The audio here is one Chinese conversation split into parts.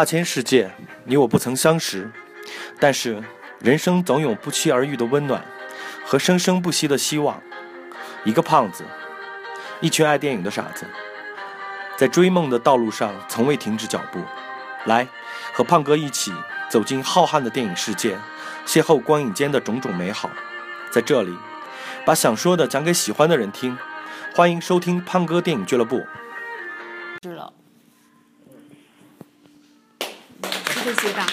大千世界，你我不曾相识，但是人生总有不期而遇的温暖和生生不息的希望。一个胖子，一群爱电影的傻子，在追梦的道路上从未停止脚步。来，和胖哥一起走进浩瀚的电影世界，邂逅光影间的种种美好。在这里，把想说的讲给喜欢的人听。欢迎收听胖哥电影俱乐部。是这些吧？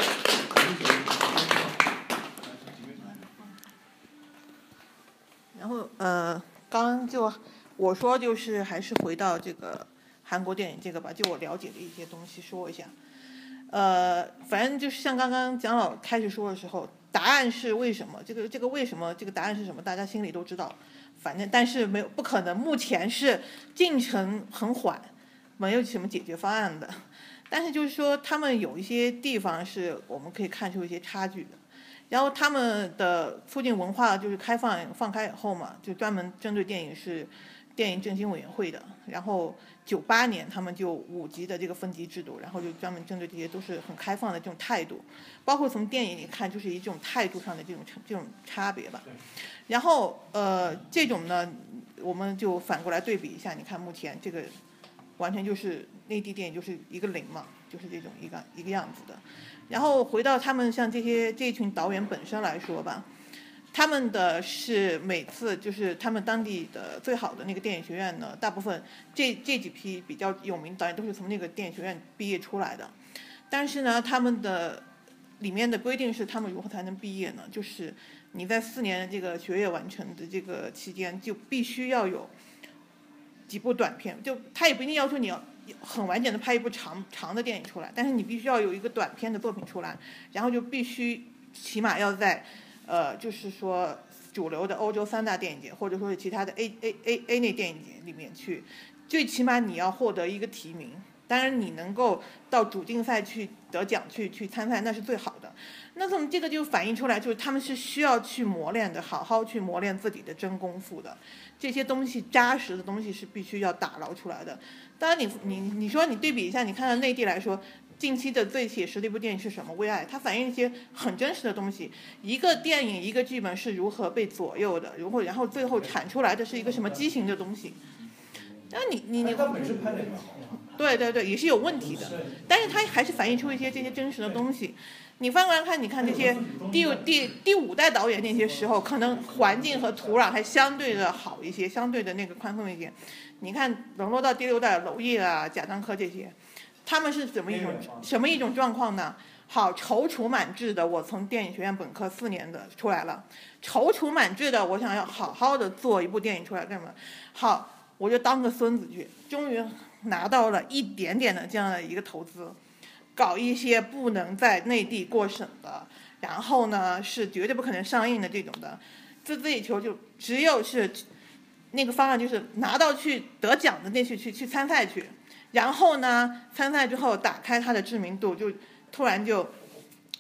然后呃，刚刚就我说就是还是回到这个韩国电影这个吧，就我了解的一些东西说一下。呃，反正就是像刚刚蒋老开始说的时候，答案是为什么？这个这个为什么？这个答案是什么？大家心里都知道。反正但是没有不可能，目前是进程很缓，没有什么解决方案的。但是就是说，他们有一些地方是我们可以看出一些差距的。然后他们的促进文化就是开放放开以后嘛，就专门针对电影是电影振兴委员会的。然后九八年他们就五级的这个分级制度，然后就专门针对这些都是很开放的这种态度，包括从电影里看就是一种态度上的这种这种差别吧。然后呃这种呢，我们就反过来对比一下，你看目前这个完全就是内地电影就是一个零嘛，就是这种一个一个样子的。然后回到他们像这些这群导演本身来说吧，他们的是每次就是他们当地的最好的那个电影学院呢，大部分这这几批比较有名导演都是从那个电影学院毕业出来的。但是呢，他们的里面的规定是他们如何才能毕业呢？就是你在四年这个学业完成的这个期间，就必须要有几部短片，就他也不一定要求你要。很完整的拍一部长长的电影出来，但是你必须要有一个短片的作品出来，然后就必须起码要在，呃，就是说主流的欧洲三大电影节，或者说是其他的 A A A A 类电影节里面去，最起码你要获得一个提名。当然你能够到主竞赛去得奖去去参赛那是最好的。那从这个就反映出来，就是他们是需要去磨练的，好好去磨练自己的真功夫的。这些东西扎实的东西是必须要打捞出来的。当然，你你你说你对比一下，你看到内地来说，近期的最写实的一部电影是什么？《为爱》，它反映一些很真实的东西。一个电影，一个剧本是如何被左右的，如何然后最后产出来的是一个什么畸形的东西？那你你你，对对对，也是有问题的。但是它还是反映出一些这些真实的东西。你翻过来看，你看这些第第第五代导演那些时候，可能环境和土壤还相对的好一些，相对的那个宽松一点。你看，沦落到第六代娄烨啊、贾樟柯这些，他们是怎么一种什么一种状况呢？好，踌躇满志的，我从电影学院本科四年的出来了，踌躇满志的，我想要好好的做一部电影出来干嘛？好，我就当个孙子去，终于拿到了一点点的这样的一个投资。搞一些不能在内地过审的，然后呢是绝对不可能上映的这种的，自自以求就只有是那个方案，就是拿到去得奖的那去去去参赛去，然后呢参赛之后打开他的知名度，就突然就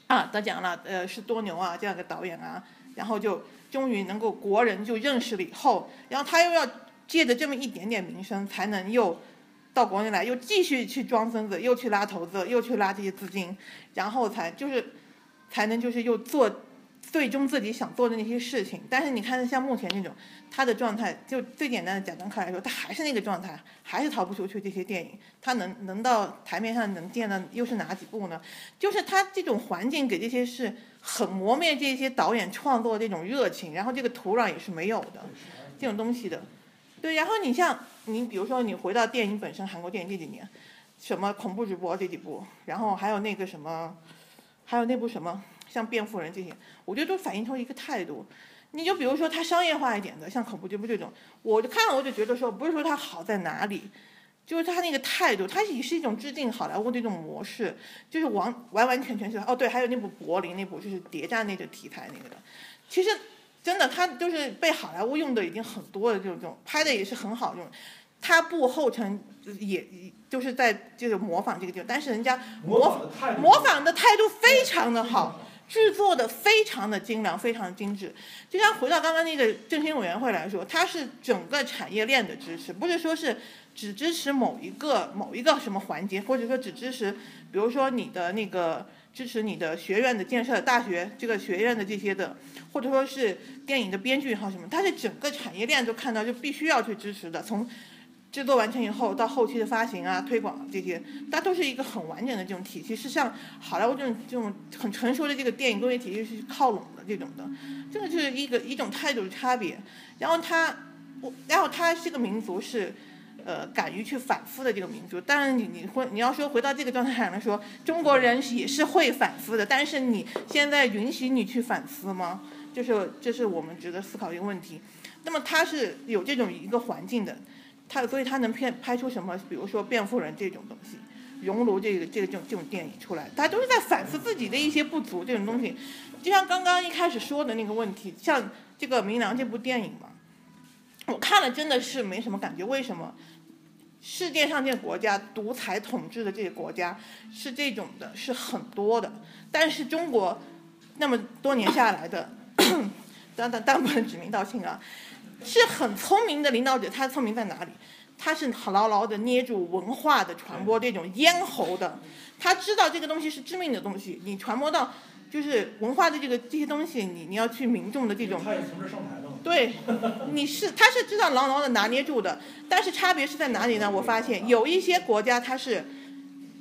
啊得奖了，呃是多牛啊这样的导演啊，然后就终于能够国人就认识了以后，然后他又要借着这么一点点名声，才能又。到国内来又继续去装孙子，又去拉投资，又去拉这些资金，然后才就是，才能就是又做最终自己想做的那些事情。但是你看，像目前这种他的状态，就最简单的贾樟柯来说，他还是那个状态，还是逃不出去这些电影。他能能到台面上能见的又是哪几部呢？就是他这种环境给这些是很磨灭这些导演创作这种热情，然后这个土壤也是没有的，这种东西的。对，然后你像。你比如说，你回到电影本身，韩国电影这几年，什么恐怖直播这几部，然后还有那个什么，还有那部什么，像《辩护人》这些，我觉得都反映出一个态度。你就比如说它商业化一点的，像恐怖直播这种，我就看了我就觉得说，不是说它好在哪里，就是它那个态度，它也是一种致敬好莱坞的一种模式，就是完完完全全是哦对，还有那部《柏林》那部就是谍战那个题材那个的，其实真的他就是被好莱坞用的已经很多了这种这种，拍的也是很好用。他步后尘也就是在就是模仿这个地方，但是人家模模仿的态度非常的好，制作的非常的精良，非常精致。就像回到刚刚那个振兴委员会来说，它是整个产业链的支持，不是说是只支持某一个某一个什么环节，或者说只支持，比如说你的那个支持你的学院的建设，大学这个学院的这些的，或者说是电影的编剧也好什么，它是整个产业链都看到就必须要去支持的，从。制作完成以后，到后期的发行啊、推广这些，它都是一个很完整的这种体系，是像好莱坞这种这种很成熟的这个电影工业体系是靠拢的这种的，这个就是一个一种态度的差别。然后它，我，然后它这个民族是，呃，敢于去反思的这个民族。当然，你你会你要说回到这个状态来说，中国人也是会反思的，但是你现在允许你去反思吗？就是这是我们值得思考一个问题。那么他是有这种一个环境的。他所以，他能片拍出什么？比如说《辩护人》这种东西，《熔炉》这个这个这种这种电影出来，他都是在反思自己的一些不足。这种东西，就像刚刚一开始说的那个问题，像这个《明良》这部电影嘛，我看了真的是没什么感觉。为什么？世界上这个国家独裁统治的这些国家是这种的，是很多的。但是中国那么多年下来的，但但但不能指名道姓啊。是很聪明的领导者，他聪明在哪里？他是牢牢的捏住文化的传播这种咽喉的，他知道这个东西是致命的东西，你传播到就是文化的这个这些东西，你你要去民众的这种。他也从这上台的。对，你是他是知道牢牢的拿捏住的，但是差别是在哪里呢？我发现有一些国家它是，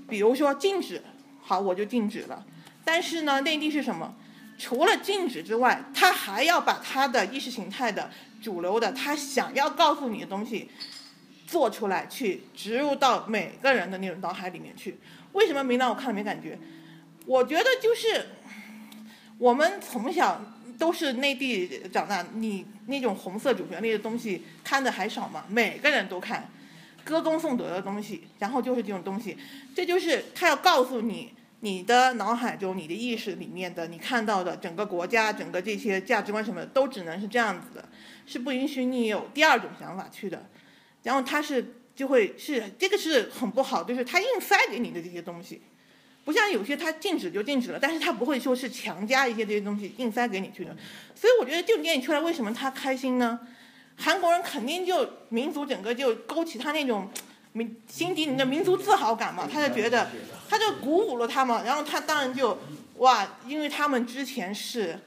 比如说禁止，好我就禁止了，但是呢，内地是什么？除了禁止之外，他还要把他的意识形态的。主流的，他想要告诉你的东西，做出来去植入到每个人的那种脑海里面去。为什么明朗我看了没感觉？我觉得就是我们从小都是内地长大，你那种红色主旋律的东西看的还少吗？每个人都看，歌功颂德的东西，然后就是这种东西，这就是他要告诉你。你的脑海中、你的意识里面的，你看到的整个国家、整个这些价值观什么的，都只能是这样子的，是不允许你有第二种想法去的。然后他是就会是这个是很不好，就是他硬塞给你的这些东西，不像有些他禁止就禁止了，但是他不会说是强加一些这些东西硬塞给你去的。所以我觉得这种电影出来，为什么他开心呢？韩国人肯定就民族整个就勾起他那种。民心底里的民族自豪感嘛，他就觉得，他就鼓舞了他嘛，然后他当然就，哇，因为他们之前是，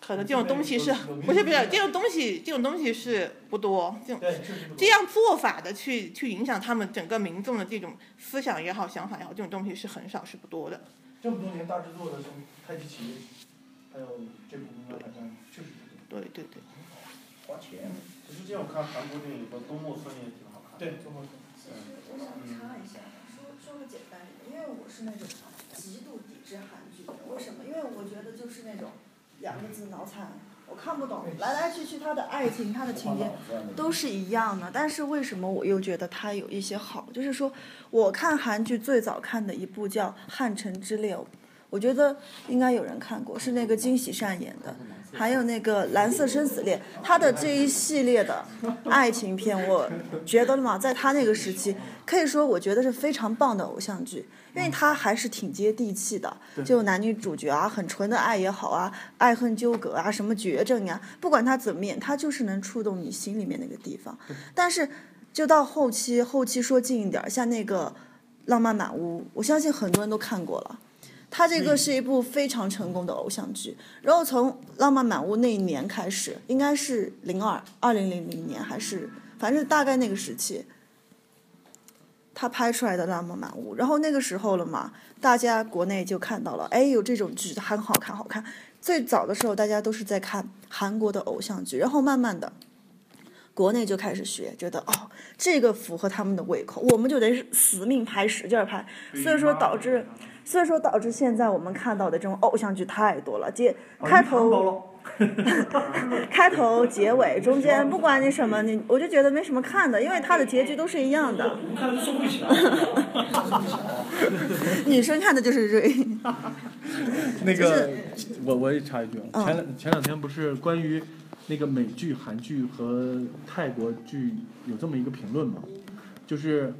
可能这种东西是不是不是这种东西这种东西是不多，这种这样做法的去去影响他们整个民众的这种思想也好想法也好，这种东西是很少是不多的。这么多年大制作的什么太极旗，还有这部应该好像确实对对对。花钱。其实这样看韩国电影和东莫村也挺好看。对，东莫村。我想插一下，说说个简单一点，因为我是那种极度抵制韩剧的。为什么？因为我觉得就是那种两个字脑残，我看不懂，来来去去他的爱情、他的情节都是一样的。但是为什么我又觉得他有一些好？就是说，我看韩剧最早看的一部叫《汉城之恋》，我觉得应该有人看过，是那个金喜善演的。还有那个《蓝色生死恋》，他的这一系列的爱情片，我觉得嘛，在他那个时期，可以说我觉得是非常棒的偶像剧，因为他还是挺接地气的，就男女主角啊，很纯的爱也好啊，爱恨纠葛啊，什么绝症呀，不管他怎么演，他就是能触动你心里面那个地方。但是，就到后期，后期说近一点，像那个《浪漫满屋》，我相信很多人都看过了。它这个是一部非常成功的偶像剧，然后从《浪漫满屋》那一年开始，应该是零二二零零零年还是反正大概那个时期，他拍出来的《浪漫满屋》，然后那个时候了嘛，大家国内就看到了，哎，有这种剧很好看，好看。最早的时候，大家都是在看韩国的偶像剧，然后慢慢的，国内就开始学，觉得哦，这个符合他们的胃口，我们就得死命拍，使劲拍，所以说导致。所以说导致现在我们看到的这种偶像剧太多了，结开头，开头、结尾、中间，不管你什么，你我就觉得没什么看的，因为它的结局都是一样的。女生看的就是瑞。那个，我我也插一句啊，前两前两天不是关于那个美剧、韩剧和泰国剧有这么一个评论吗？就是。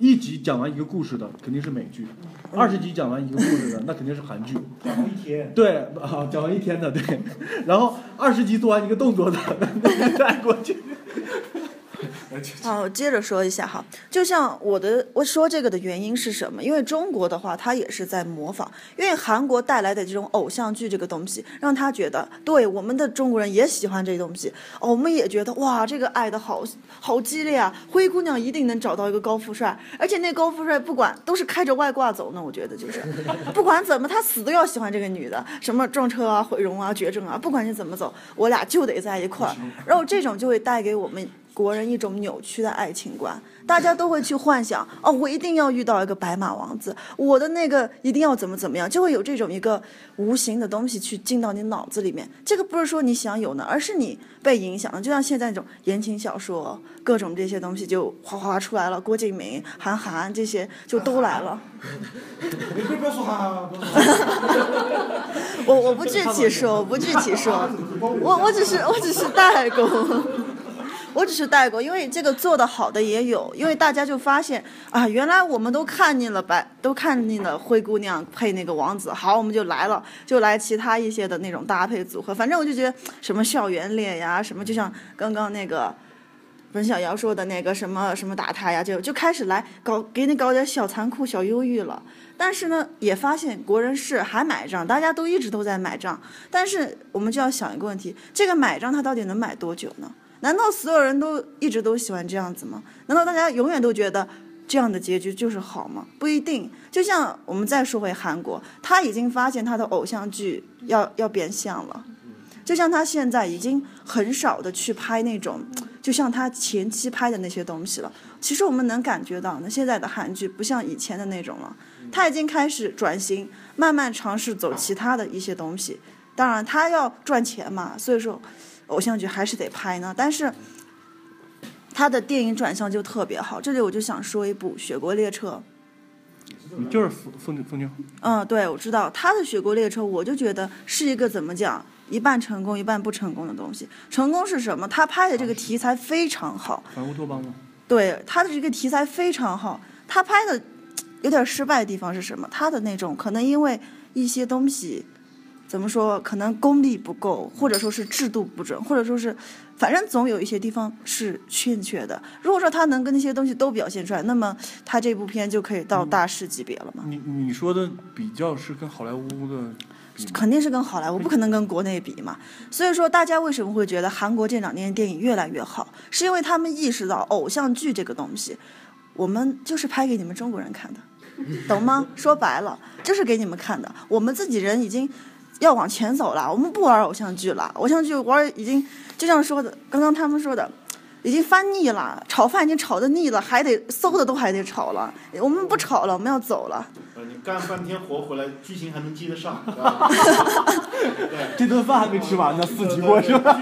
一集讲完一个故事的肯定是美剧，二十集讲完一个故事的 那肯定是韩剧。讲完一天，对，啊，讲完一天的对，然后二十集做完一个动作的再过去。好，接着说一下哈，就像我的我说这个的原因是什么？因为中国的话，它也是在模仿，因为韩国带来的这种偶像剧这个东西，让他觉得，对我们的中国人也喜欢这东西，哦我们也觉得哇，这个爱的好好激烈啊！灰姑娘一定能找到一个高富帅，而且那高富帅不管都是开着外挂走呢，我觉得就是，不管怎么他死都要喜欢这个女的，什么撞车啊、毁容啊、绝症啊，不管你怎么走，我俩就得在一块儿，然后这种就会带给我们。国人一种扭曲的爱情观，大家都会去幻想哦，我一定要遇到一个白马王子，我的那个一定要怎么怎么样，就会有这种一个无形的东西去进到你脑子里面。这个不是说你想有呢，而是你被影响了。就像现在这种言情小说，各种这些东西就哗哗出来了，郭敬明、韩寒这些就都来了。我我不具体说，我不具体说，我我只是我只是代沟。我只是带过，因为这个做的好的也有，因为大家就发现啊，原来我们都看腻了白，都看腻了灰姑娘配那个王子，好，我们就来了，就来其他一些的那种搭配组合。反正我就觉得什么校园恋呀，什么就像刚刚那个文小瑶说的那个什么什么打他呀，就就开始来搞给你搞点小残酷、小忧郁了。但是呢，也发现国人是还买账，大家都一直都在买账。但是我们就要想一个问题：这个买账它到底能买多久呢？难道所有人都一直都喜欢这样子吗？难道大家永远都觉得这样的结局就是好吗？不一定。就像我们再说回韩国，他已经发现他的偶像剧要要变相了，就像他现在已经很少的去拍那种，就像他前期拍的那些东西了。其实我们能感觉到，那，现在的韩剧不像以前的那种了，他已经开始转型，慢慢尝试走其他的一些东西。当然，他要赚钱嘛，所以说。偶像剧还是得拍呢，但是他的电影转向就特别好。这里我就想说一部《雪国列车》，就是风风风景。嗯，对，我知道他的《雪国列车》，我就觉得是一个怎么讲，一半成功一半不成功的东西。成功是什么？他拍的这个题材非常好。反乌托邦吗？对，他的这个题材非常好。他拍的有点失败的地方是什么？他的那种可能因为一些东西。怎么说？可能功力不够，或者说是制度不准，或者说是，反正总有一些地方是欠缺的。如果说他能跟那些东西都表现出来，那么他这部片就可以到大师级别了嘛？你你说的比较是跟好莱坞的，肯定是跟好莱坞，不可能跟国内比嘛。所以说，大家为什么会觉得韩国这两年电影越来越好？是因为他们意识到偶像剧这个东西，我们就是拍给你们中国人看的，懂吗？说白了就是给你们看的，我们自己人已经。要往前走了，我们不玩偶像剧了。偶像剧玩已经就像说的，刚刚他们说的，已经翻腻了，炒饭已经炒的腻了，还得馊的都还得炒了。我们不炒了，我们要走了。呃，你干半天活回来，剧情还能接得上。这顿饭还没吃完呢，四级过是吧？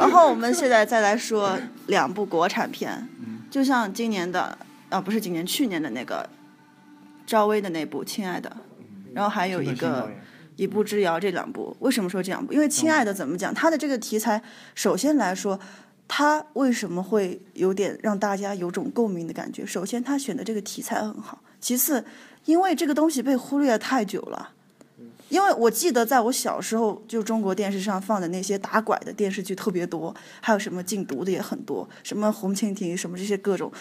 然后我们现在再来说两部国产片，就像今年的啊，不是今年，去年的那个赵薇的那部《亲爱的》。然后还有一个《一步之遥》这两部，为什么说这两部？因为《亲爱的》怎么讲？它的这个题材，首先来说，它为什么会有点让大家有种共鸣的感觉？首先，他选的这个题材很好；其次，因为这个东西被忽略太久了。因为我记得在我小时候，就中国电视上放的那些打拐的电视剧特别多，还有什么禁毒的也很多，什么红蜻蜓，什么这些各种。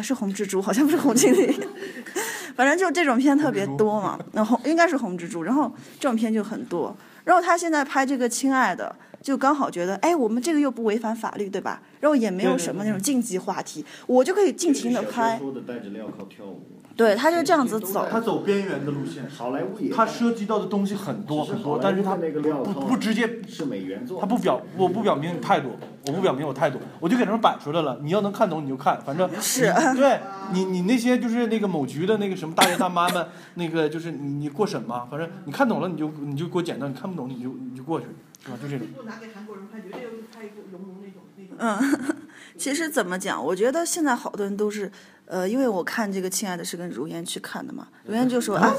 是红蜘蛛，好像不是红蜻蜓，反正就这种片特别多嘛。然后应该是红蜘蛛，然后这种片就很多。然后他现在拍这个《亲爱的》，就刚好觉得，哎，我们这个又不违反法律，对吧？然后也没有什么那种禁忌话题，我就可以尽情的拍。对，他就这样子走。他走边缘的路线。好莱坞也。他涉及到的东西很多很多，但是他不不直接。是美元做。他不表，我不表明态度，我不表明我态度，我就给他们摆出来了。你要能看懂你就看，反正。是。对你，你那些就是那个某局的那个什么大爷大妈们，那个就是你你过审嘛，反正你看懂了你就你就给我剪掉，你看不懂你就你就过去，是吧？就这种。拿给韩国人拍，绝对拍一部融融那种那种。嗯，其实怎么讲？我觉得现在好多人都是。呃，因为我看这个《亲爱的》是跟如烟去看的嘛，如烟就说 啊，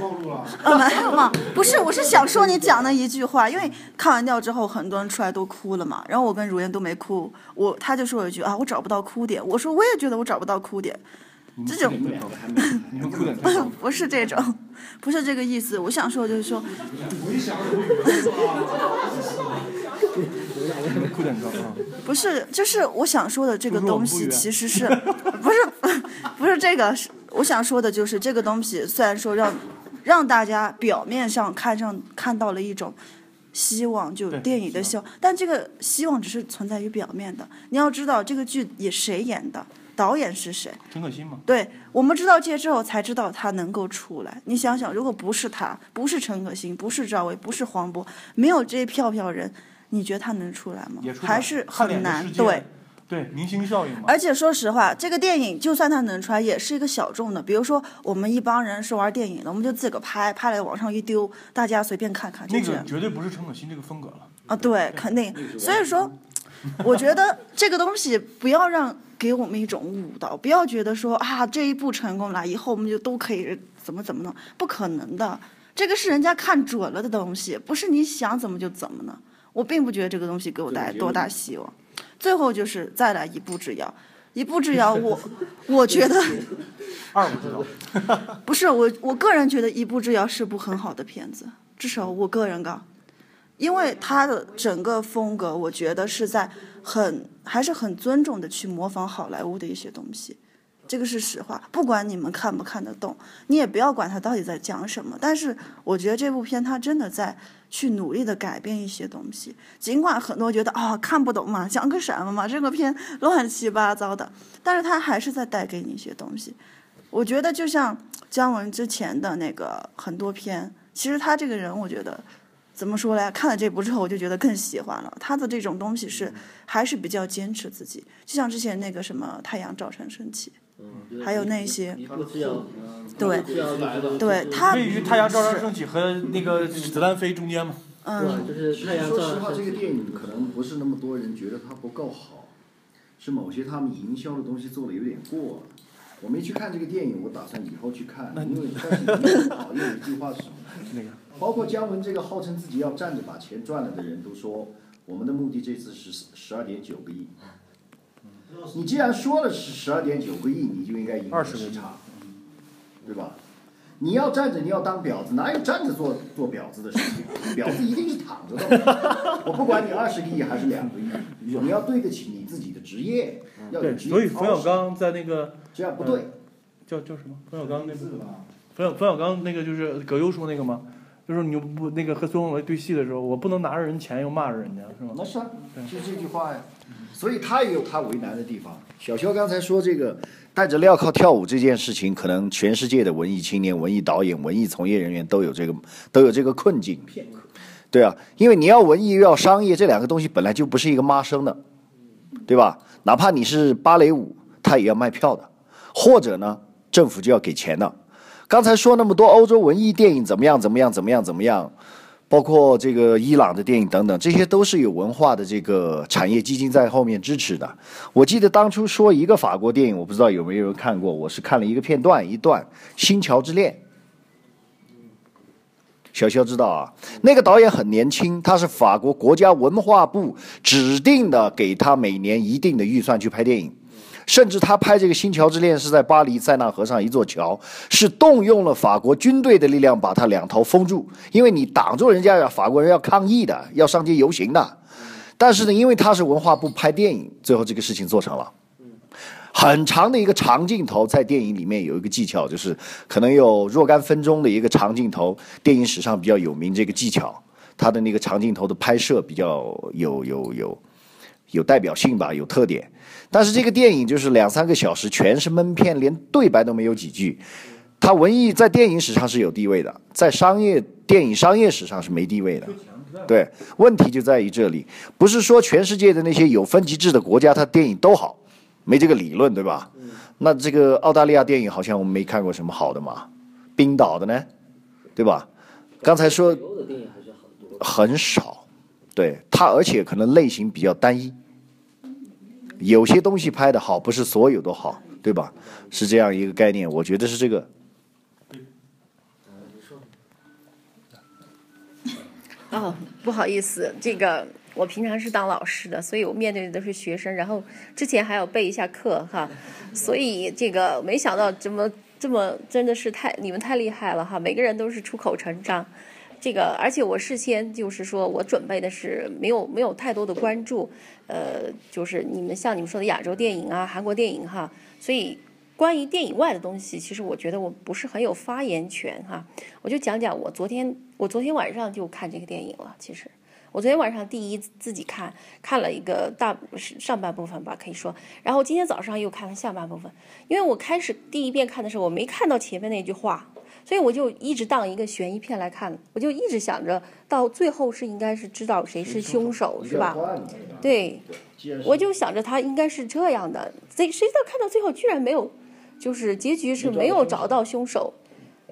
暴露了。啊，没有嘛，不是，我是想说你讲的一句话，因为看完掉之后，很多人出来都哭了嘛，然后我跟如烟都没哭，我他就说了一句啊，我找不到哭点，我说我也觉得我找不到哭点，这种 不是这种，不是这个意思，我想说就是说，不是，就是我想说的这个东西其实是，不是不是这个，是我想说的就是这个东西，虽然说让让大家表面上看上看到了一种希望，就电影的希望，但这个希望只是存在于表面的。你要知道这个剧也谁演的，导演是谁，陈可辛吗，对我们知道这些之后，才知道他能够出来。你想想，如果不是他，不是陈可辛，不是赵薇，不是黄渤，没有这些票票人，你觉得他能出来吗还是很难。对，对，明星效应嘛。而且说实话，这个电影就算它能出来，也是一个小众的。比如说，我们一帮人是玩电影的，我们就自个拍，拍了往上一丢，大家随便看看，就那个。绝对不是陈可辛这个风格了。啊，对，肯定。所以说，我觉得这个东西不要让给我们一种误导，不要觉得说啊这一步成功了，以后我们就都可以怎么怎么弄，不可能的。这个是人家看准了的东西，不是你想怎么就怎么呢。我并不觉得这个东西给我带来多大希望。最后就是再来一步之遥，一步之遥，我我觉得 二步之遥，不是我，我个人觉得《一步之遥》是部很好的片子，至少我个人讲，因为它的整个风格，我觉得是在很还是很尊重的去模仿好莱坞的一些东西，这个是实话。不管你们看不看得懂，你也不要管他到底在讲什么，但是我觉得这部片他真的在去努力的改变一些东西，尽管很多觉得啊、看不懂嘛，讲个什么嘛，这个片乱七八糟的，但是他还是在带给你一些东西。我觉得就像姜文之前的那个很多片，其实他这个人，我觉得怎么说嘞？看了这部之后，我就觉得更喜欢了。他的这种东西是还是比较坚持自己，就像之前那个什么《太阳照常升起》，还有那些对对他位于太阳照常升起和那个子弹飞中间嘛。嗯，对，就是太阳照说实话。这个电影可能不是那么多人觉得它不够好，是某些他们营销的东西做的有点过了。我没去看这个电影，我打算以后去看，因为但是里面讨厌的一句话是什么？那个包括姜文这个号称自己要站着把钱赚了的人都说，我们的目的这次是十二点九个亿。你既然说了是十二点九个亿，你就应该赢二十个亿差，对吧？你要站着，你要当婊子，哪有站着做做婊子的事情？婊子一定是躺着的。我不管你二十个亿还是两个亿，你要对得起你自己的职业，要有，职业所以冯小刚在那个这样不对。叫叫什么？冯小刚那个冯小冯小刚那个就是葛优说那个吗？就是你不那个和孙红雷对戏的时候，我不能拿着人钱又骂着人家，是吧？那是啊，就这句话呀。所以他也有他为难的地方。小肖刚才说这个戴着镣铐跳舞这件事情，可能全世界的文艺青年、文艺导演、文艺从业人员都有这个都有这个困境。对啊，因为你要文艺又要商业，这两个东西本来就不是一个妈生的，对吧？哪怕你是芭蕾舞，他也要卖票的，或者呢，政府就要给钱的。刚才说那么多欧洲文艺电影怎么样怎么样怎么样怎么样，包括这个伊朗的电影等等，这些都是有文化的这个产业基金在后面支持的。我记得当初说一个法国电影，我不知道有没有人看过，我是看了一个片段一段《新桥之恋》。小肖知道啊，那个导演很年轻，他是法国国家文化部指定的，给他每年一定的预算去拍电影。甚至他拍这个《新桥之恋》是在巴黎塞纳河上一座桥，是动用了法国军队的力量把它两头封住，因为你挡住人家呀，法国人要抗议的，要上街游行的。但是呢，因为他是文化部拍电影，最后这个事情做成了。很长的一个长镜头，在电影里面有一个技巧，就是可能有若干分钟的一个长镜头，电影史上比较有名这个技巧，它的那个长镜头的拍摄比较有有有有代表性吧，有特点。但是这个电影就是两三个小时，全是闷片，连对白都没有几句。它文艺在电影史上是有地位的，在商业电影商业史上是没地位的。对，问题就在于这里，不是说全世界的那些有分级制的国家，它电影都好，没这个理论，对吧？那这个澳大利亚电影好像我们没看过什么好的嘛，冰岛的呢，对吧？刚才说。很少，对它，而且可能类型比较单一，有些东西拍的好，不是所有都好，对吧？是这样一个概念，我觉得是这个。哦，不好意思，这个我平常是当老师的，所以我面对的都是学生，然后之前还要备一下课哈，所以这个没想到这么这么真的是太你们太厉害了哈，每个人都是出口成章，这个而且我事先就是说我准备的是没有没有太多的关注，呃，就是你们像你们说的亚洲电影啊、韩国电影哈，所以。关于电影外的东西，其实我觉得我不是很有发言权哈。我就讲讲我昨天，我昨天晚上就看这个电影了。其实我昨天晚上第一自己看，看了一个大上半部分吧，可以说。然后今天早上又看了下半部分，因为我开始第一遍看的时候，我没看到前面那句话，所以我就一直当一个悬疑片来看。我就一直想着到最后是应该是知道谁是凶手，是吧？对，我就想着他应该是这样的。谁谁知道看到最后居然没有。就是结局是没有找到凶手，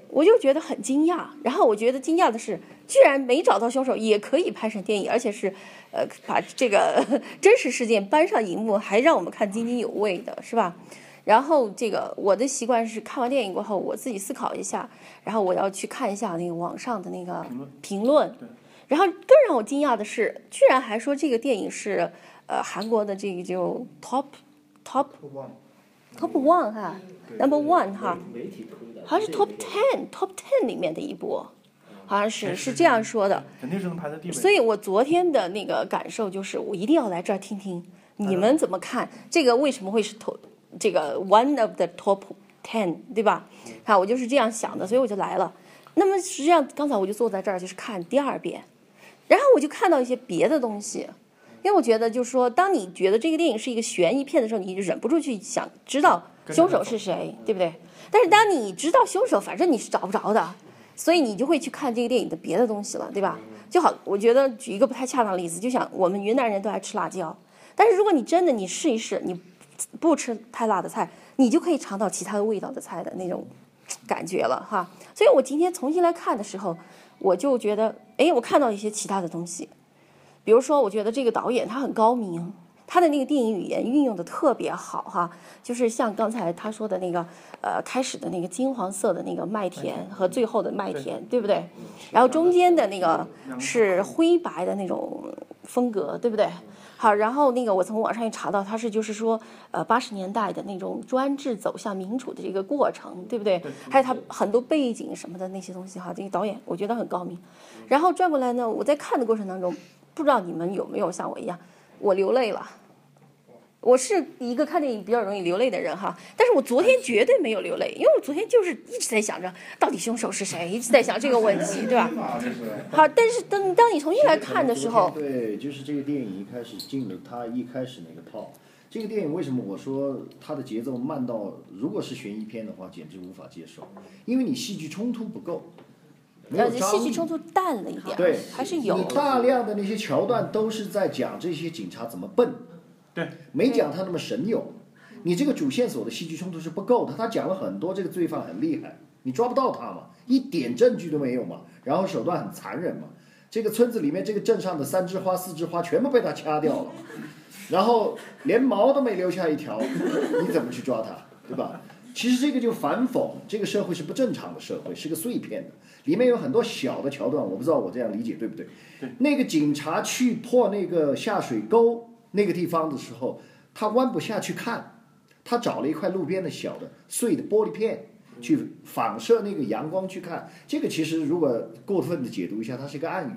我就觉得很惊讶。然后我觉得惊讶的是，居然没找到凶手也可以拍成电影，而且是，呃，把这个 真实事件搬上荧幕，还让我们看津津有味的，是吧？然后这个我的习惯是看完电影过后，我自己思考一下，然后我要去看一下那个网上的那个评论。然后更让我惊讶的是，居然还说这个电影是呃韩国的这个就 top top。Top One 哈，Number One 哈，好像是 Top Ten，Top Ten 里面的一部，好像是是这样说的。肯定是能排在第所以我昨天的那个感受就是，我一定要来这儿听听你们怎么看这个为什么会是 Top 这个 One of the Top Ten，对吧？啊，我就是这样想的，所以我就来了。那么实际上刚才我就坐在这儿，就是看第二遍，然后我就看到一些别的东西。因为我觉得，就是说，当你觉得这个电影是一个悬疑片的时候，你就忍不住去想知道凶手是谁，对不对？但是当你知道凶手，反正你是找不着的，所以你就会去看这个电影的别的东西了，对吧？就好，我觉得举一个不太恰当的例子，就像我们云南人都爱吃辣椒，但是如果你真的你试一试，你不吃太辣的菜，你就可以尝到其他的味道的菜的那种感觉了哈。所以我今天重新来看的时候，我就觉得，哎，我看到一些其他的东西。比如说，我觉得这个导演他很高明，他的那个电影语言运用的特别好哈，就是像刚才他说的那个，呃，开始的那个金黄色的那个麦田和最后的麦田，对不对？然后中间的那个是灰白的那种风格，对不对？好，然后那个我从网上也查到，他是就是说，呃，八十年代的那种专制走向民主的这个过程，对不对？还有他很多背景什么的那些东西哈，这个导演我觉得很高明。然后转过来呢，我在看的过程当中。不知道你们有没有像我一样，我流泪了。我是一个看电影比较容易流泪的人哈，但是我昨天绝对没有流泪，因为我昨天就是一直在想着到底凶手是谁，一直在想这个问题，对吧？好，但是当当你重新来看的时候，对，就是这个电影一开始进了他一开始那个套。这个电影为什么我说它的节奏慢到，如果是悬疑片的话，简直无法接受，因为你戏剧冲突不够。呃，戏剧冲突淡了一点，对，还是有。你大量的那些桥段都是在讲这些警察怎么笨，对，没讲他那么神勇。你这个主线索的戏剧冲突是不够的，他讲了很多这个罪犯很厉害，你抓不到他嘛，一点证据都没有嘛，然后手段很残忍嘛。这个村子里面这个镇上的三枝花四枝花全部被他掐掉了，然后连毛都没留下一条，你怎么去抓他，对吧？其实这个就反讽，这个社会是不正常的社会，是个碎片的。里面有很多小的桥段，我不知道我这样理解对不对？对。那个警察去破那个下水沟那个地方的时候，他弯不下去看，他找了一块路边的小的碎的玻璃片去反射那个阳光去看。这个其实如果过分的解读一下，它是一个暗语，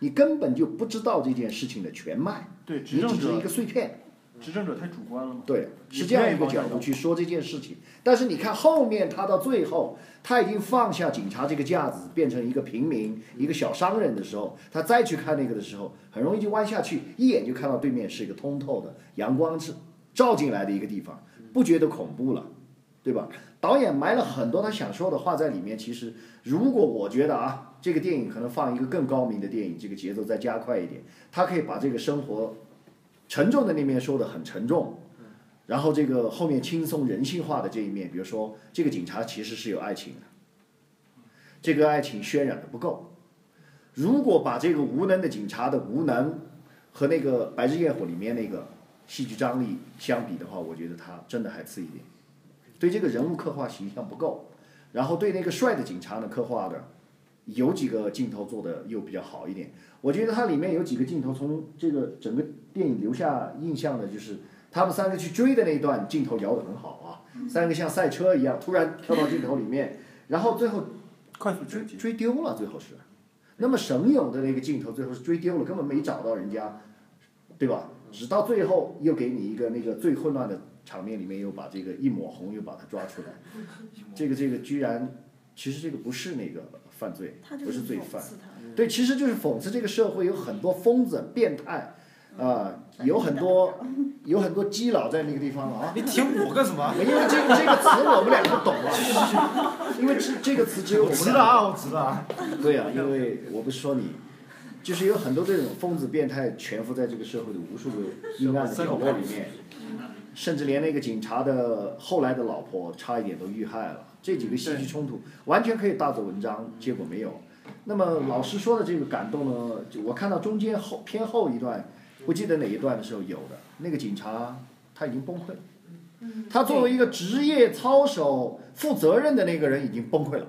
你根本就不知道这件事情的全脉，对，你只是一个碎片。执政者太主观了嘛？对，是这样一个角度去说这件事情。但是你看后面，他到最后，他已经放下警察这个架子，变成一个平民、一个小商人的时候，他再去看那个的时候，很容易就弯下去，一眼就看到对面是一个通透的阳光是照进来的一个地方，不觉得恐怖了，对吧？导演埋了很多他想说的话在里面。其实，如果我觉得啊，这个电影可能放一个更高明的电影，这个节奏再加快一点，他可以把这个生活。沉重的那面说的很沉重，然后这个后面轻松人性化的这一面，比如说这个警察其实是有爱情的，这个爱情渲染的不够。如果把这个无能的警察的无能和那个《白日焰火》里面那个戏剧张力相比的话，我觉得他真的还次一点。对这个人物刻画形象不够，然后对那个帅的警察呢刻画的有几个镜头做的又比较好一点。我觉得它里面有几个镜头从这个整个电影留下印象的，就是他们三个去追的那一段镜头摇得很好啊，三个像赛车一样突然跳到镜头里面，然后最后快速追追丢了，最后是。那么省友的那个镜头最后是追丢了，根本没找到人家，对吧？直到最后又给你一个那个最混乱的场面里面又把这个一抹红又把它抓出来，这个这个居然，其实这个不是那个犯罪他，就不是罪犯。对，其实就是讽刺这个社会有很多疯子、变态，啊、有很多有很多基佬在那个地方了啊。你提我干什么？因为这个这个词我们俩不懂啊，因为这这个词只有我们知道啊，我知道啊。对啊、因为我不是说你，就是有很多这种疯子变态潜伏在这个社会的无数个阴暗的角落里面，甚至连那个警察的后来的老婆差一点都遇害了。这几个戏剧冲突完全可以大做文章，结果没有。那么老师说的这个感动呢，就我看到中间后偏后一段，不记得哪一段的时候有的，那个警察他已经崩溃了。他作为一个职业操守、负责任的那个人已经崩溃了。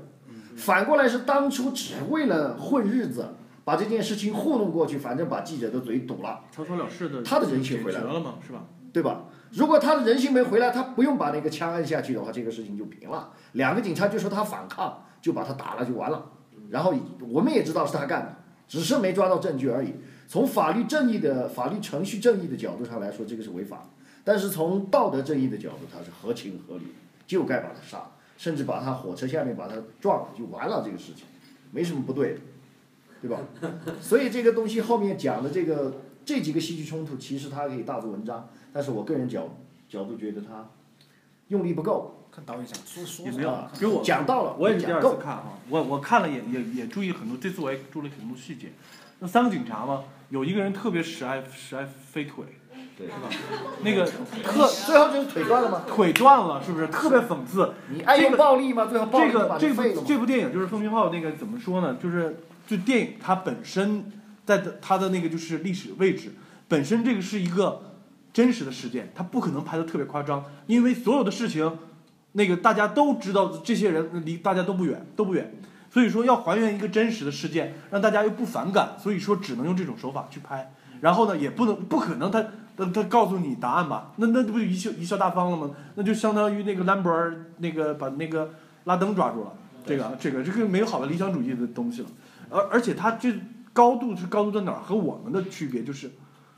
反过来是当初只为了混日子，把这件事情糊弄过去，反正把记者的嘴堵了，草草了事的，他的人性回来了了嘛，是吧？对吧？如果他的人性没回来，他不用把那个枪按下去的话，这个事情就平了。两个警察就说他反抗，就把他打了就完了。然后我们也知道是他干的，只是没抓到证据而已。从法律正义的法律程序正义的角度上来说，这个是违法；但是从道德正义的角度，他是合情合理，就该把他杀，甚至把他火车下面把他撞了就完了，这个事情没什么不对的，对吧？所以这个东西后面讲的这个这几个戏剧冲突，其实它可以大做文章，但是我个人角角度觉得它用力不够，看导演想说说也没有，给我讲到了，我也是第二次看啊，我我看了也也也注意很多，这次我也注意了很多细节。那三个警察嘛，有一个人特别使爱使爱飞腿，对是吧？那个特 最后就是腿断了吗？腿断了，是不是特别讽刺？你爱用暴力吗？最后暴这力就把个这部？这部电影就是《风云号》那个怎么说呢？就是就电影它本身在的它的那个就是历史位置本身这个是一个真实的事件，它不可能拍的特别夸张，因为所有的事情那个大家都知道，这些人离大家都不远都不远，所以说要还原一个真实的事件，让大家又不反感，所以说只能用这种手法去拍。然后呢，也不能不可能他他他告诉你答案吧？那那不就贻笑贻笑大方了吗？那就相当于那个兰博尔那个把那个拉登抓住了，这个这个这个没有好的理想主义的东西了。而而且他这高度是高度在哪儿？和我们的区别就是，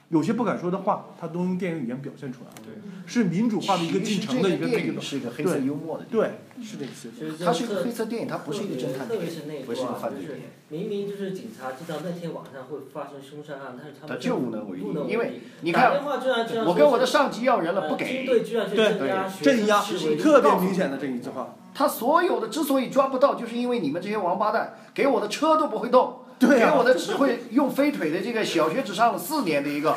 有些不敢说的话，他都用电影语言表现出来了。对，是民主化的一个进程的一个那个。是一个黑色幽默的电影，对，是这个意思。其实这它是一个黑色电影，它不是一个侦探特电影，别是那不是一个犯罪电影。明明就是警察知道那天晚上会发生凶杀案，但是他们就无能为力因为你看我跟我的上级要人了，呃不给。军队居然去对镇压特别明显的这一句话。他所有的之所以抓不到，就是因为你们这些王八蛋给我的车都不会动，对啊给我的只会用飞腿的这个小学只上了四年的一个，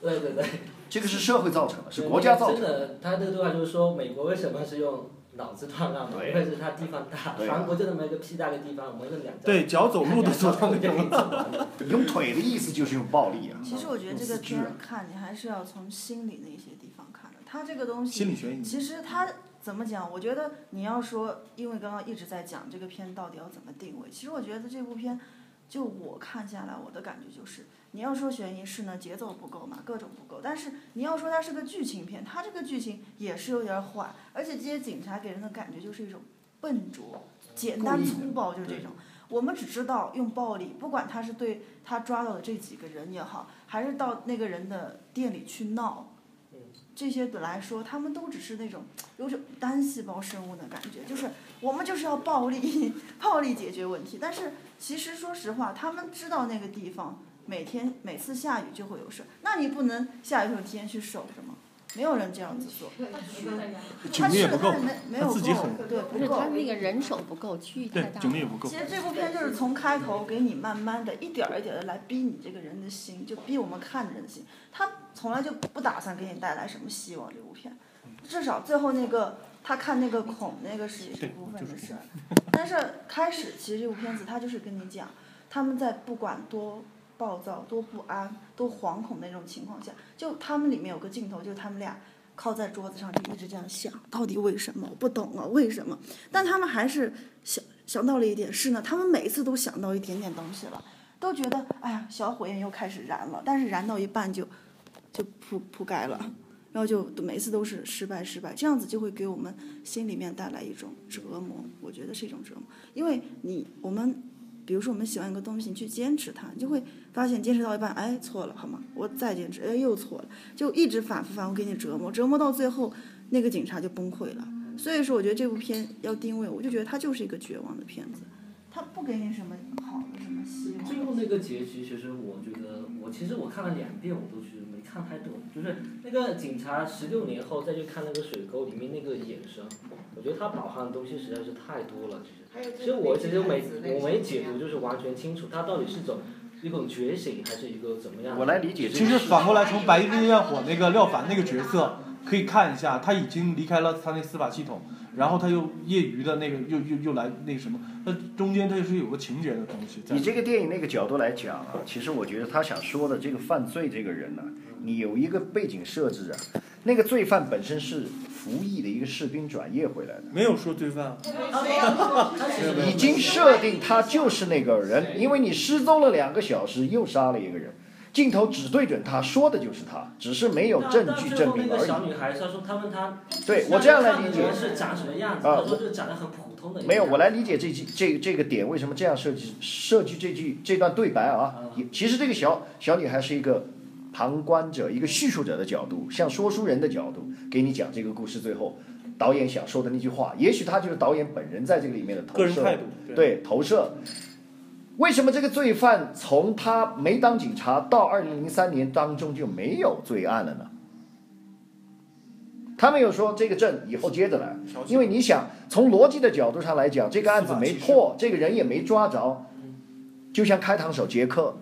对对对，这个是社会造成的，是国家造成的。真的，他这个对话就是说，美国为什么是用脑子断案嘛？对因为是他地方大，对韩国就那么一个屁大的地方，我们用两张对，脚走路都走到那就可以种。做完了。用腿的意思就是用暴力啊。其实我觉得这个片儿看，你还是要从心理那些地方看的。他这个东西，心理学其实他怎么讲？我觉得你要说，因为刚刚一直在讲这个片到底要怎么定位。其实我觉得这部片，就我看下来，我的感觉就是，你要说悬疑是呢，节奏不够嘛，各种不够。但是你要说它是个剧情片，它这个剧情也是有点儿坏，而且这些警察给人的感觉就是一种笨拙、简单粗暴，就是这种。我们只知道用暴力，不管他是对他抓到的这几个人也好，还是到那个人的店里去闹，这些本来说，他们都只是那种有种单细胞生物的感觉，就是我们就是要暴力，暴力解决问题。但是其实说实话，他们知道那个地方每天每次下雨就会有事，那你不能下雨的时候提前去守着吗？没有人这样子做，警力也不够没没有自己够很对不够他。那个人手不够，区域太对，大。警力也不够其。实这部片就是从开头给你慢慢的一点儿一点的来逼你这个人的心，就逼我们看的人的心。他从来就不打算给你带来什么希望。这部片，至少最后那个他看那个孔那个是一部分的事儿，但是开始其实这部片子他就是跟你讲，他们在不管多暴躁、多不安、多惶恐的那种情况下，就他们里面有个镜头，就是他们俩靠在桌子上就一直这样想，到底为什么？我不懂啊，为什么？但他们还是想想到了一点，是呢，他们每次都想到一点点东西了，都觉得哎呀，小火焰又开始燃了，但是燃到一半就就扑扑盖了。然后就每次都是失败，失败，这样子就会给我们心里面带来一种折磨，我觉得是一种折磨，因为你我们，比如说我们喜欢一个东西，你去坚持它，你就会发现坚持到一半，哎，错了，好吗？我再坚持，哎，又错了，就一直反复反复给你折磨，折磨到最后，那个警察就崩溃了。所以说，我觉得这部片要定位，我就觉得它就是一个绝望的片子，它不给你什么好的什么希望。最后那个结局，其实我觉得，我其实我看了两遍，我都是没看太多。就是那个警察十六年后再去看那个水沟里面那个眼神，我觉得他饱含的东西实在是太多了。其实，其实我其实没我没解读就是完全清楚，他到底是种一种觉醒还是一个怎么样？我来理解这个其实反过来，从《白日焰火》那个廖凡那个角色可以看一下，他已经离开了他那司法系统，然后他又业余的那个又又又来那个什么，那中间他就是有个情节的东西在。以这个电影那个角度来讲啊，其实我觉得他想说的这个犯罪这个人呢、你有一个背景设置啊，那个罪犯本身是服役的一个士兵转业回来的，没有说罪犯，已经设定他就是那个人，因为你失踪了两个小时，又杀了一个人，镜头只对准他，说的就是他，只是没有证据证明那个小而已。女孩，她说他问他，对我这样来理解是长什么样子？啊她说就是长得很普通的没有，我来理解这句这这个点为什么这样设计设计这句这段对白啊。也其实这个小小女孩是一个旁观者、一个叙述者的角度，像说书人的角度给你讲这个故事。最后导演想说的那句话，也许他就是导演本人在这个里面的投射，个人态度。对投射。为什么这个罪犯从他没当警察到二零零三年当中就没有罪案了呢？他没有说这个证以后接着来，因为你想从逻辑的角度上来讲，这个案子没破，这个人也没抓着，就像开膛手杰克。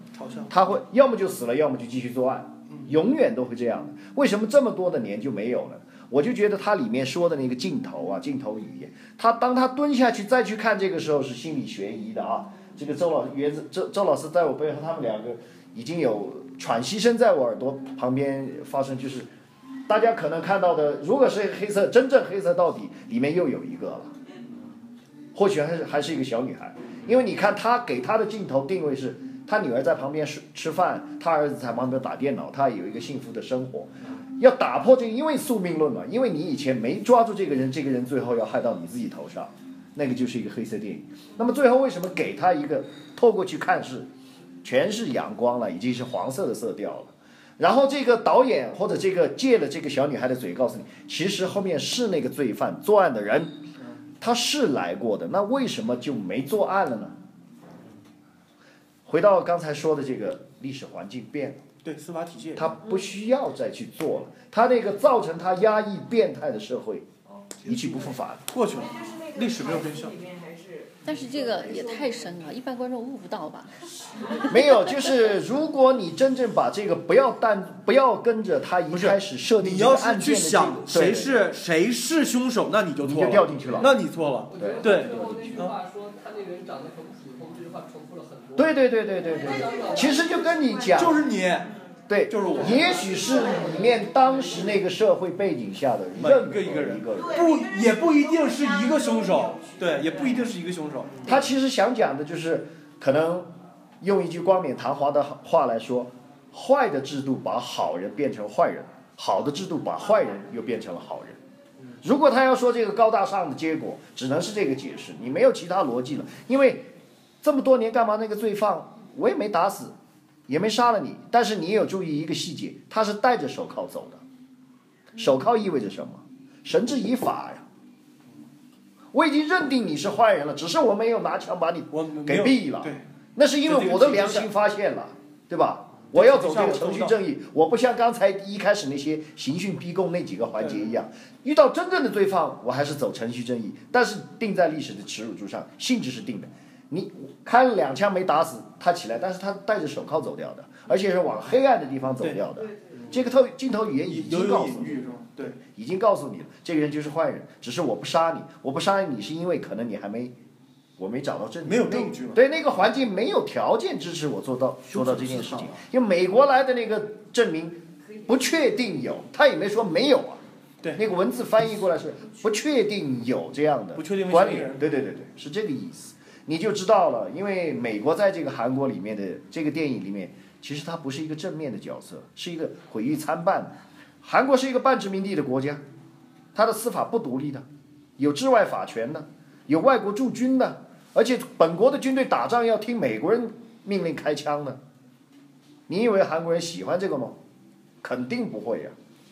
他会要么就死了，要么就继续作案，永远都会这样的。为什么这么多的年就没有了？我就觉得他里面说的那个镜头啊，镜头语言，他当他蹲下去再去看这个时候是心理悬疑的啊。这个周老园子周周老师在我背后，他们两个已经有喘息声在我耳朵旁边发生，就是大家可能看到的，如果是黑色真正黑色到底，里面又有一个了，或许还是还是一个小女孩，因为你看他给他的镜头定位是，他女儿在旁边吃吃饭，他儿子在旁边打电脑，他有一个幸福的生活。要打破这，因为宿命论嘛，因为你以前没抓住这个人，这个人最后要害到你自己头上，那个就是一个黑色电影。那么最后为什么给他一个透过去看是全是阳光了，已经是黄色的色调了？然后这个导演或者这个借了这个小女孩的嘴告诉你，其实后面是那个罪犯作案的人，他是来过的，那为什么就没作案了呢？回到刚才说的这个历史环境变了。对司法体系。他不需要再去做了，他那个造成他压抑变态的社会，一去不复返。过去了，历史没有真相。但是这个也太深了，一般观众悟不到吧？没有，就是如果你真正把这个不要但不要跟着他一开始设定这你要是去个案件的这想个谁是谁是凶手，那你就你就错了，掉进去了。那你错了。对对最后那句话说他那个人长得很普通，这句话重复了很多。对对对对对对，其实就跟你讲，就是你，对，就是我也许是里面当时那个社会背景下的每任何个一个一个人。不也不一定是一个凶手，对，也不一定是一个凶手。他其实想讲的就是，可能用一句冠冕堂皇的话来说，坏的制度把好人变成坏人，好的制度把坏人又变成了好人。如果他要说这个高大上的结果，只能是这个解释，你没有其他逻辑了。因为这么多年干嘛那个罪犯我也没打死，也没杀了你，但是你也有注意一个细节，他是戴着手铐走的。手铐意味着什么？绳之以法呀。我已经认定你是坏人了，只是我没有拿枪把你给毙了。那是因为我的良心发现了，对吧？我要走这个程序正义，我不像刚才一开始那些刑讯逼供那几个环节一样，遇到真正的罪犯，我还是走程序正义，但是定在历史的耻辱柱上，性质是定的。你开了两枪没打死他起来，但是他戴着手铐走掉的，而且是往黑暗的地方走掉的。这个透镜头语言已经告诉你？对，已经告诉你了，这个人就是坏人，只是我不杀你，我不杀你是因为可能你还没我没找到证据，没有证据嘛对，那个环境没有条件支持我做到做到这件事情。因为美国来的那个证明不确定有，他也没说没有啊。对那个文字翻译过来是不确定有这样的不确定对对对对，是这个意思。你就知道了，因为美国在这个韩国里面的这个电影里面，其实它不是一个正面的角色，是一个毁誉参半。韩国是一个半殖民地的国家，它的司法不独立的，有治外法权的，有外国驻军的，而且本国的军队打仗要听美国人命令开枪的。你以为韩国人喜欢这个吗？肯定不会呀、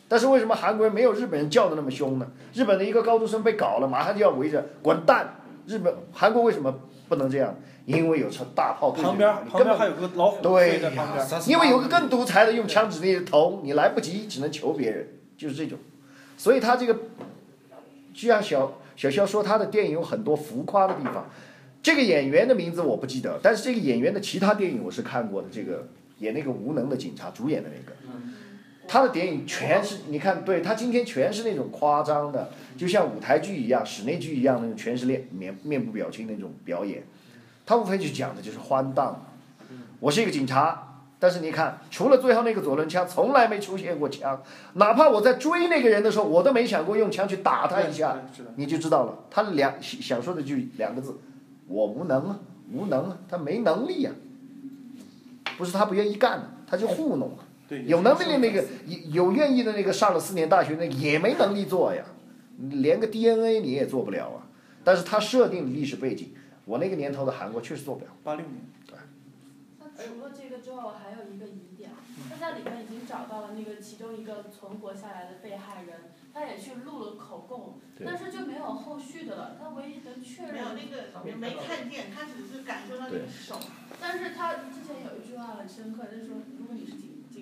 但是为什么韩国人没有日本人叫的那么凶呢？日本的一个高中生被搞了，马上就要围着滚蛋。日本韩国为什么不能这样？因为有车大炮对着旁边你还有个老虎对在旁边。因为有个更独裁的用枪指着你的头，你来不及，只能求别人，就是这种。所以他这个，就像小小肖说，他的电影有很多浮夸的地方。这个演员的名字我不记得，但是这个演员的其他电影我是看过的。这个演那个无能的警察主演的那个，他的电影全是你看，对他今天全是那种夸张的，就像舞台剧一样、室内剧一样那种，全是脸面面部表情那种表演。他无非就讲的就是荒诞。我是一个警察，但是你看，除了最后那个左轮枪，从来没出现过枪。哪怕我在追那个人的时候，我都没想过用枪去打他一下，你就知道了。他两想说的就两个字：我无能啊，无能啊，他没能力呀、不是他不愿意干的，他就糊弄啊。对，有能力的那个有有愿意的那个上了四年大学那个也没能力做呀，连个 DNA 你也做不了啊。但是他设定历史背景，我那个年头的韩国确实做不了。八六年，对那除了这个之后，还有一个疑点，他在里面已经找到了那个其中一个存活下来的被害人，他也去录了口供，但是就没有后续的了。他唯一能确认没有那个没看见，他只是感受到那个手。但是他之前有一句话很深刻，就是说，如果你是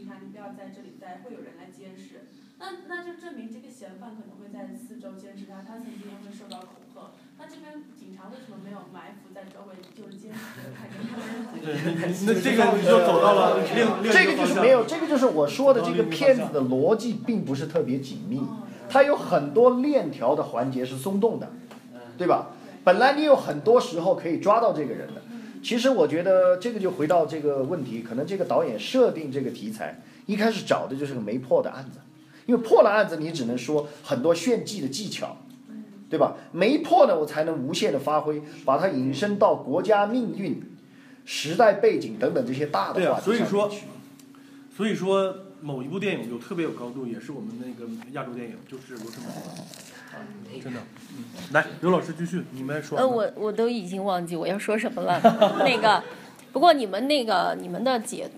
警警察，你不要在这里待，会有人来监视。那那就证明这个嫌犯可能会在四周监视他，他曾经也会受到恐吓。那这边警察为什么没有埋伏在周围，就是监视着看着他 们？那这个你就走到了另另这个就是没有，这个就是我说的这个骗子的逻辑并不是特别紧密，他有很多链条的环节是松动的，对吧？本来你有很多时候可以抓到这个人的，其实我觉得这个就回到这个问题，可能这个导演设定这个题材一开始找的就是个没破的案子，因为破了案子你只能说很多炫技的技巧。对吧？没破呢，我才能无限的发挥，把它引申到国家命运、时代背景等等这些大的对啊话题所以说上去。所以说某一部电影有特别有高度，也是我们那个亚洲电影，就是《罗生门》啊，真的。嗯，来，刘老师继续，你们说。呃，我我都已经忘记我要说什么了。那个，不过你们那个你们的解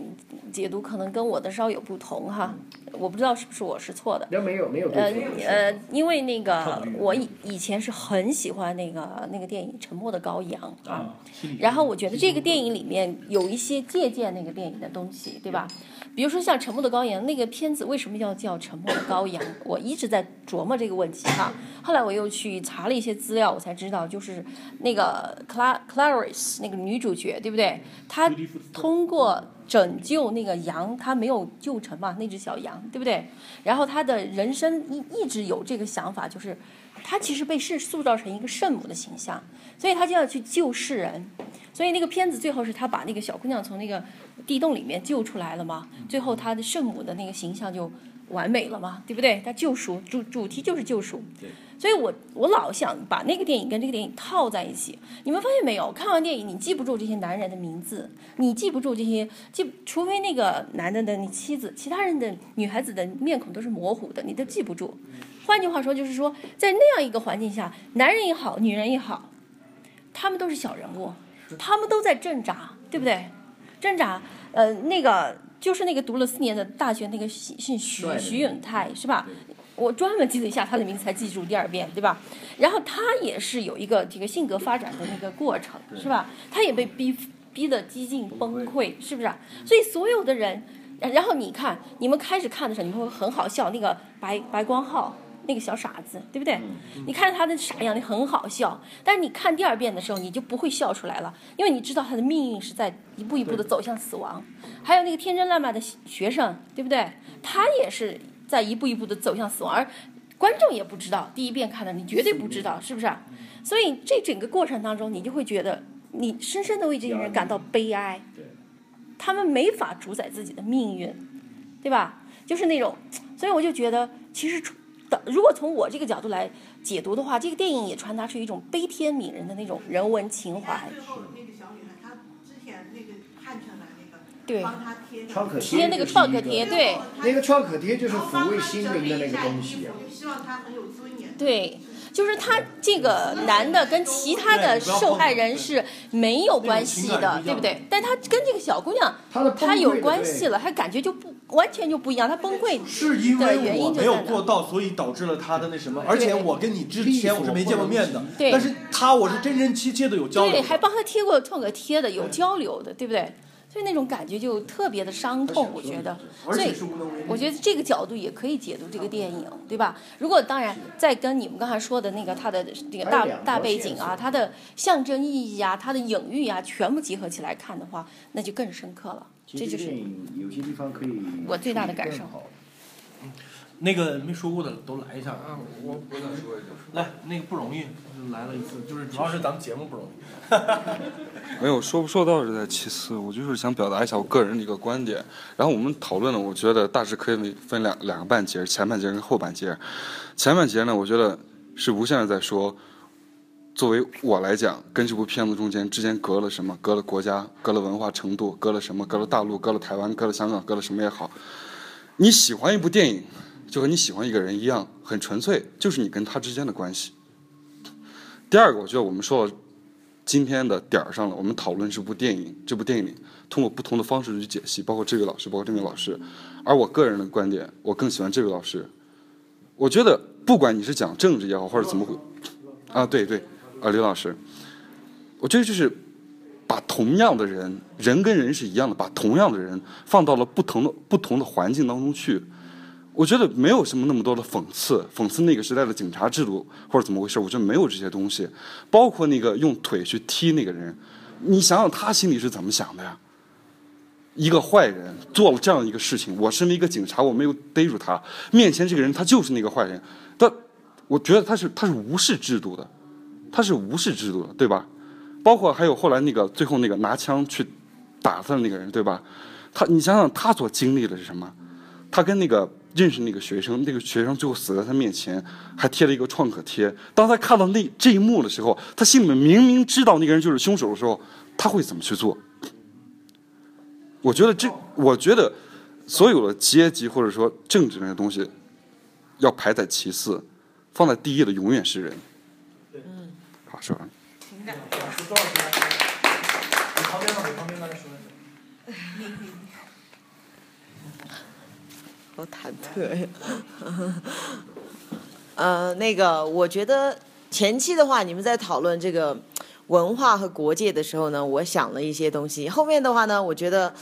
解读可能跟我的稍有不同哈，我不知道是不是我是错的。那没有没有呃呃，因为那个我以以前是很喜欢那个那个电影《沉默的羔羊》啊，然后我觉得这个电影里面有一些借鉴那个电影的东西，对吧？比如说像《沉默的羔羊》那个片子为什么要叫《沉默的羔羊》？我一直在琢磨这个问题哈。后来我又去查了一些资料，我才知道，就是那个 Cla Clarice 那个女主角，对不对？她通过拯救那个羊，她没有救成嘛，那只小羊，对不对？然后她的人生一一直有这个想法，就是她其实被是塑造成一个圣母的形象，所以她就要去救世人。所以那个片子最后是他把那个小姑娘从那个地洞里面救出来了嘛，最后她的圣母的那个形象就完美了嘛，对不对？她救赎主主题就是救赎。所以我我老想把那个电影跟这个电影套在一起。你们发现没有？看完电影你记不住这些男人的名字，你记不住这些，记除非那个男的的你妻子，其他人的女孩子的面孔都是模糊的，你都记不住。换句话说，就是说在那样一个环境下，男人也好，女人也好，他们都是小人物。他们都在挣扎，对不对？挣扎，呃，那个就是那个读了四年的大学那个姓姓徐徐永泰是吧？我专门记了一下他的名字，才记住第二遍，对吧？然后他也是有一个这个性格发展的那个过程，是吧？他也被逼逼得几近崩溃，是不是啊？所以所有的人，然后你看，你们开始看的时候，你们会很好笑，那个白白光浩。那个小傻子，对不对？你看他的傻样，你很好笑。但是你看第二遍的时候，你就不会笑出来了，因为你知道他的命运是在一步一步的走向死亡。还有那个天真烂漫的学生，对不对？他也是在一步一步的走向死亡。而观众也不知道，第一遍看的你绝对不知道，是不是啊？所以这整个过程当中，你就会觉得你深深的为这些人感到悲哀，他们没法主宰自己的命运，对吧？就是那种，所以我就觉得，其实的，如果从我这个角度来解读的话，这个电影也传达出一种悲天悯人的那种人文情怀。最后那个小女孩，她之前那个汉城来那个，对帮她贴创可贴那个创可贴对那个创可贴就是抚慰心灵的那个东西啊。希望她很有尊严。对，就是他这个男的跟其他的受害人是没有关系的，对不对？但他跟这个小姑娘，他有关系了，他感觉就不完全就不一样，他崩溃是因的为我原因就没有。做到，所以导致了他的那什么。而且我跟你之前我是没见过面的，对但是他我是真真切切的有交流对，还帮他贴过创可贴的，有交流的，对不对？所以那种感觉就特别的伤痛，我觉得。所以。我觉得这个角度也可以解读这个电影，对吧？如果当然再跟你们刚才说的那个它的这个大大背景啊，索它的象征意义啊，它的隐喻啊，全部结合起来看的话，那就更深刻了。这就是电影有些地方可以我最大的感受那个没说过的都来一下。啊，我我想说一下。来，那个不容易，就来了一次，就是主要是咱们节目不容易。没 有说不说到是在其次，我就是想表达一下我个人的一个观点。然后我们讨论呢，我觉得大致可以分两两个半截，前半截跟后半截。前半截呢，我觉得是无限的在说，作为我来讲，跟这部片子中间之间隔了什么？隔了国家，隔了文化程度，隔了什么？隔了大陆，隔了台湾，隔了香港，隔了什么也好。你喜欢一部电影，就和你喜欢一个人一样，很纯粹，就是你跟他之间的关系。第二个，我觉得我们说到今天的点儿上了，我们讨论这部电影，这部电影通过不同的方式去解析，包括这位老师，包括这位老师。而我个人的观点，我更喜欢这位老师。我觉得，不管你是讲政治也好，或者怎么会，啊，对对，啊，刘老师，我觉得就是把同样的人，人跟人是一样的，把同样的人放到了不同的不同的环境当中去。我觉得没有什么那么多的讽刺，讽刺那个时代的警察制度或者怎么回事，我觉得没有这些东西。包括那个用腿去踢那个人，你想想他心里是怎么想的呀？一个坏人做了这样一个事情，我身为一个警察，我没有逮住他，面前这个人他就是那个坏人，但我觉得他是他是无视制度的，他是无视制度的，对吧？包括还有后来那个最后那个拿枪去打他的那个人，对吧？他你想想他所经历的是什么？他跟那个认识那个学生，那个学生最后死在他面前，还贴了一个创可贴。当他看到那这一幕的时候，他心里面明明知道那个人就是凶手的时候，他会怎么去做？我觉得这，我觉得所有的阶级或者说政治那些东西，要排在其次，放在第一的永远是人。嗯，好，说完。情感。多少钱？你旁边吧，你旁边刚才说的是。好忐忑呀。呃，那个，我觉得前期的话，你们在讨论这个文化和国界的时候呢，我想了一些东西。后面的话呢，我觉得，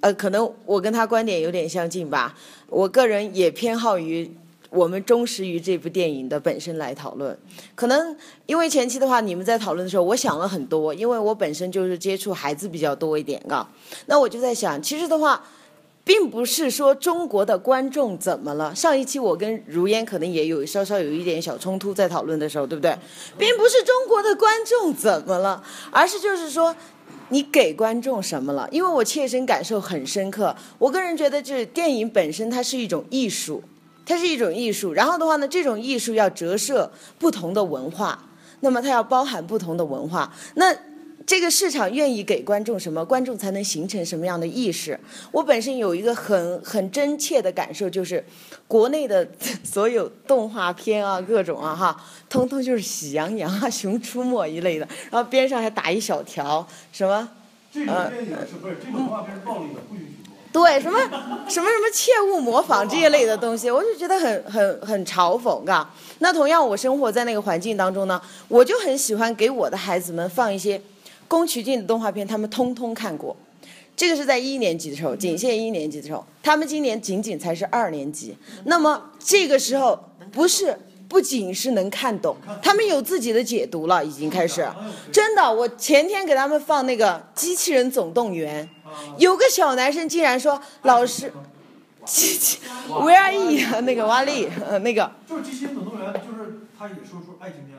呃，可能我跟他观点有点相近吧。我个人也偏好于我们忠实于这部电影的本身来讨论。可能因为前期的话，你们在讨论的时候，我想了很多，因为我本身就是接触孩子比较多一点，啊。那我就在想，其实的话。并不是说中国的观众怎么了。上一期我跟如烟可能也有稍稍有一点小冲突，在讨论的时候，对不对？并不是中国的观众怎么了，而是就是说，你给观众什么了？因为我切身感受很深刻。我个人觉得，就是电影本身它是一种艺术，它是一种艺术。然后的话呢，这种艺术要折射不同的文化，那么它要包含不同的文化。那这个市场愿意给观众什么，观众才能形成什么样的意识。我本身有一个很很真切的感受，就是国内的所有动画片啊，各种啊哈，通通就是喜羊羊啊、熊出没一类的，然后边上还打一小条什么，这种电影是不是这种动画片是暴力的，不允许播。对，什么什么什么切勿模仿这一类的东西，我就觉得很很很嘲讽啊。那同样，我生活在那个环境当中呢，我就很喜欢给我的孩子们放一些。宫崎骏的动画片，他们通通看过。这个是在一年级的时候，仅限一年级的时候，他们今年仅仅才是二年级。那么这个时候，不是不仅是能看懂，他们有自己的解读了，已经开始。真的，我前天给他们放那个《机器人总动员》，有个小男生竟然说：“老师。”机器 Where are you？那个瓦力，呃，那个就是机器人总动员，就是他也说出爱情片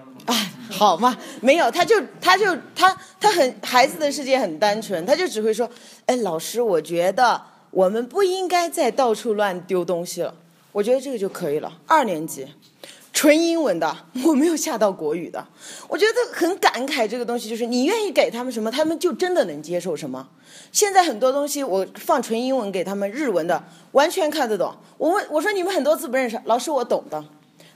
了吗？好嘛，没有，他就他就他他很孩子的世界很单纯，他就只会说，哎，老师，我觉得我们不应该再到处乱丢东西了，我觉得这个就可以了。二年级，纯英文的，我没有下到国语的，我觉得很感慨。这个东西就是你愿意给他们什么，他们就真的能接受什么。现在很多东西我放纯英文给他们，日文的完全看得懂。我问我说你们很多字不认识，老师我懂的。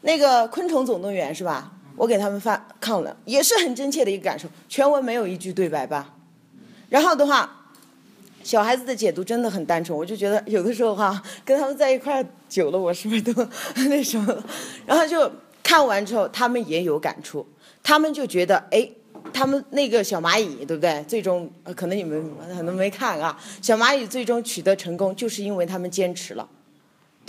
那个昆虫总动员是吧？我给他们发看了，也是很真切的一个感受。全文没有一句对白吧？然后的话，小孩子的解读真的很单纯，我就觉得有的时候哈，跟他们在一块久了，我是不是都 那什么了？然后就看完之后，他们也有感触，他们就觉得哎。他们那个小蚂蚁，对不对？最终可能你们可能没看啊，小蚂蚁最终取得成功，就是因为他们坚持了，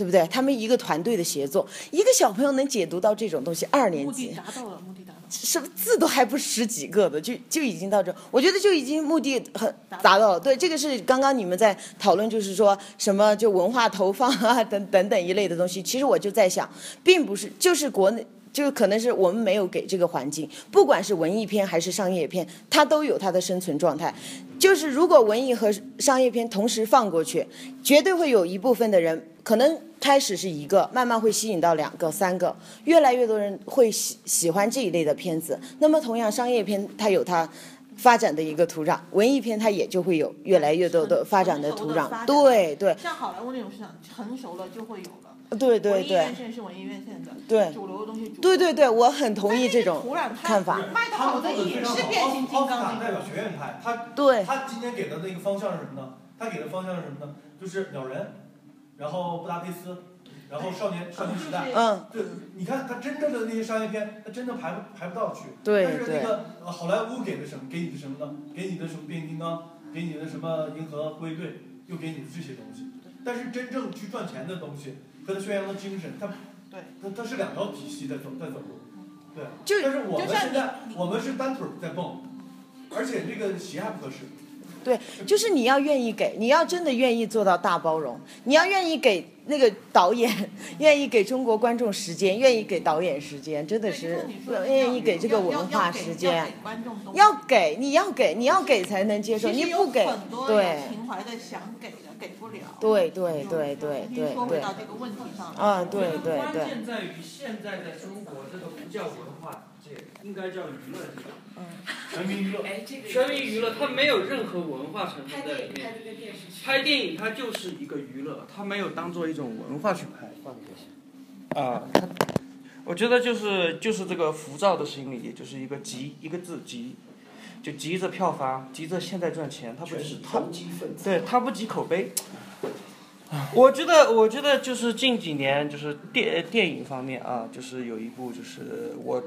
对不对？他们一个团队的协作，一个小朋友能解读到这种东西，二年级目的达到了，目的达到了。什么字都还不十几个的，就就已经到这，我觉得就已经目的很达到了。对，这个是刚刚你们在讨论，就是说什么就文化投放啊等等等一类的东西。其实我就在想，并不是就是国内。就可能是我们没有给这个环境，不管是文艺片还是商业片，它都有它的生存状态。就是如果文艺和商业片同时放过去，绝对会有一部分的人，可能开始是一个，慢慢会吸引到两个、三个，越来越多人会喜喜欢这一类的片子。那么同样，商业片它有它发展的一个土壤，文艺片它也就会有越来越多的发展的土壤。对对。像好莱坞那种市场成熟了就会有了。对对对。文艺院线是文艺院线的。对。主流的东西。对对对，我很同意这种看法。卖的好的也是变形金刚。代表学院派，他对。他今天给的那个方向是什么呢？他给的方向是什么呢？就是鸟人，然后布达佩斯，然后少年少年时代。嗯。对，你看他真正的那些商业片，他真的排不排不到去。对但是那个好莱坞给的什么？给你的什么呢？给你的什么变形金刚？给你的什么银河护卫队？又给你的这些东西。但是真正去赚钱的东西和他宣扬的精神，他。对，它它是两条体系在走在走路，对。就但是我们现在我们是单腿在蹦，而且这个鞋还不合适。对，就是你要愿意给，你要真的愿意做到大包容，你要愿意给那个导演，愿意给中国观众时间，愿意给导演时间，真的是愿意给这个文化时间。要给，你要给，你要给才能接受，你不给，对。情怀的想给的给不了。对对对对对对。到这个问题上。啊，对对对。关键在于现在在中国这个不叫文化界，应该叫娱乐界。嗯。全民娱乐。全民娱乐，它没有任何文化成分在里面。拍电影它就是一个娱乐，它没有当做一种文化去拍。啊，我觉得就是就是这个浮躁的心理，也就是一个急一个字急，就急着票房，急着现在赚钱，他不急他对他不急口碑。我觉得我觉得就是近几年就是电电影方面啊，就是有一部就是我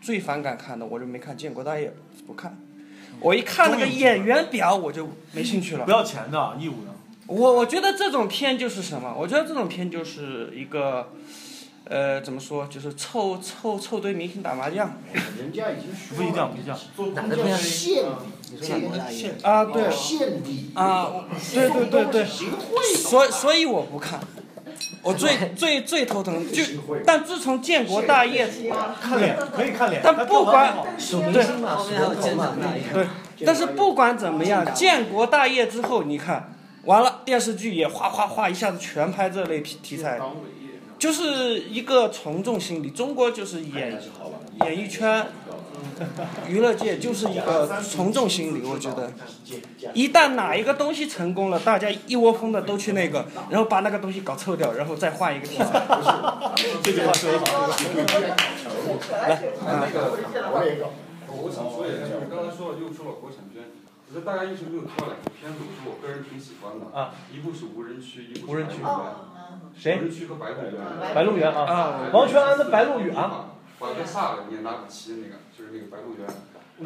最反感看的，我就没看《建国大业》，不看。我一看那个演员表，我就没兴趣了。不要钱的，义务的。我我觉得这种片就是什么？我觉得这种片就是一个，呃，怎么说？就是凑凑凑堆明星打麻将。人家已经不一样，不一样。哪个片？献底，建国大业。啊，对。啊，对对对对。所所以我不看。我最 最最头疼就，但自从建国大业，看脸可以看脸，但不管对，对，但是不管怎么样，建国大业之后，你看完了电视剧也哗哗哗一下子全拍这类题题材，就是一个从众心理。中国就是演演艺圈。娱乐界就是一个从众心理，我觉得，一旦哪一个东西成功了，大家一窝蜂的都去那个，然后把那个东西搞臭掉，然后再换一个题材。这句话说的好。来，那个我也搞。我想说一下，就是刚才说了又说了国产片，我觉得大家一直没有挑两个片子，是我个人挺喜欢的。啊。一部是无人区，一部是？无人区和白鹿原。白鹿原啊。王全安的白鹿原。瓦格萨演拿不齐那个，就是那个白鹿原。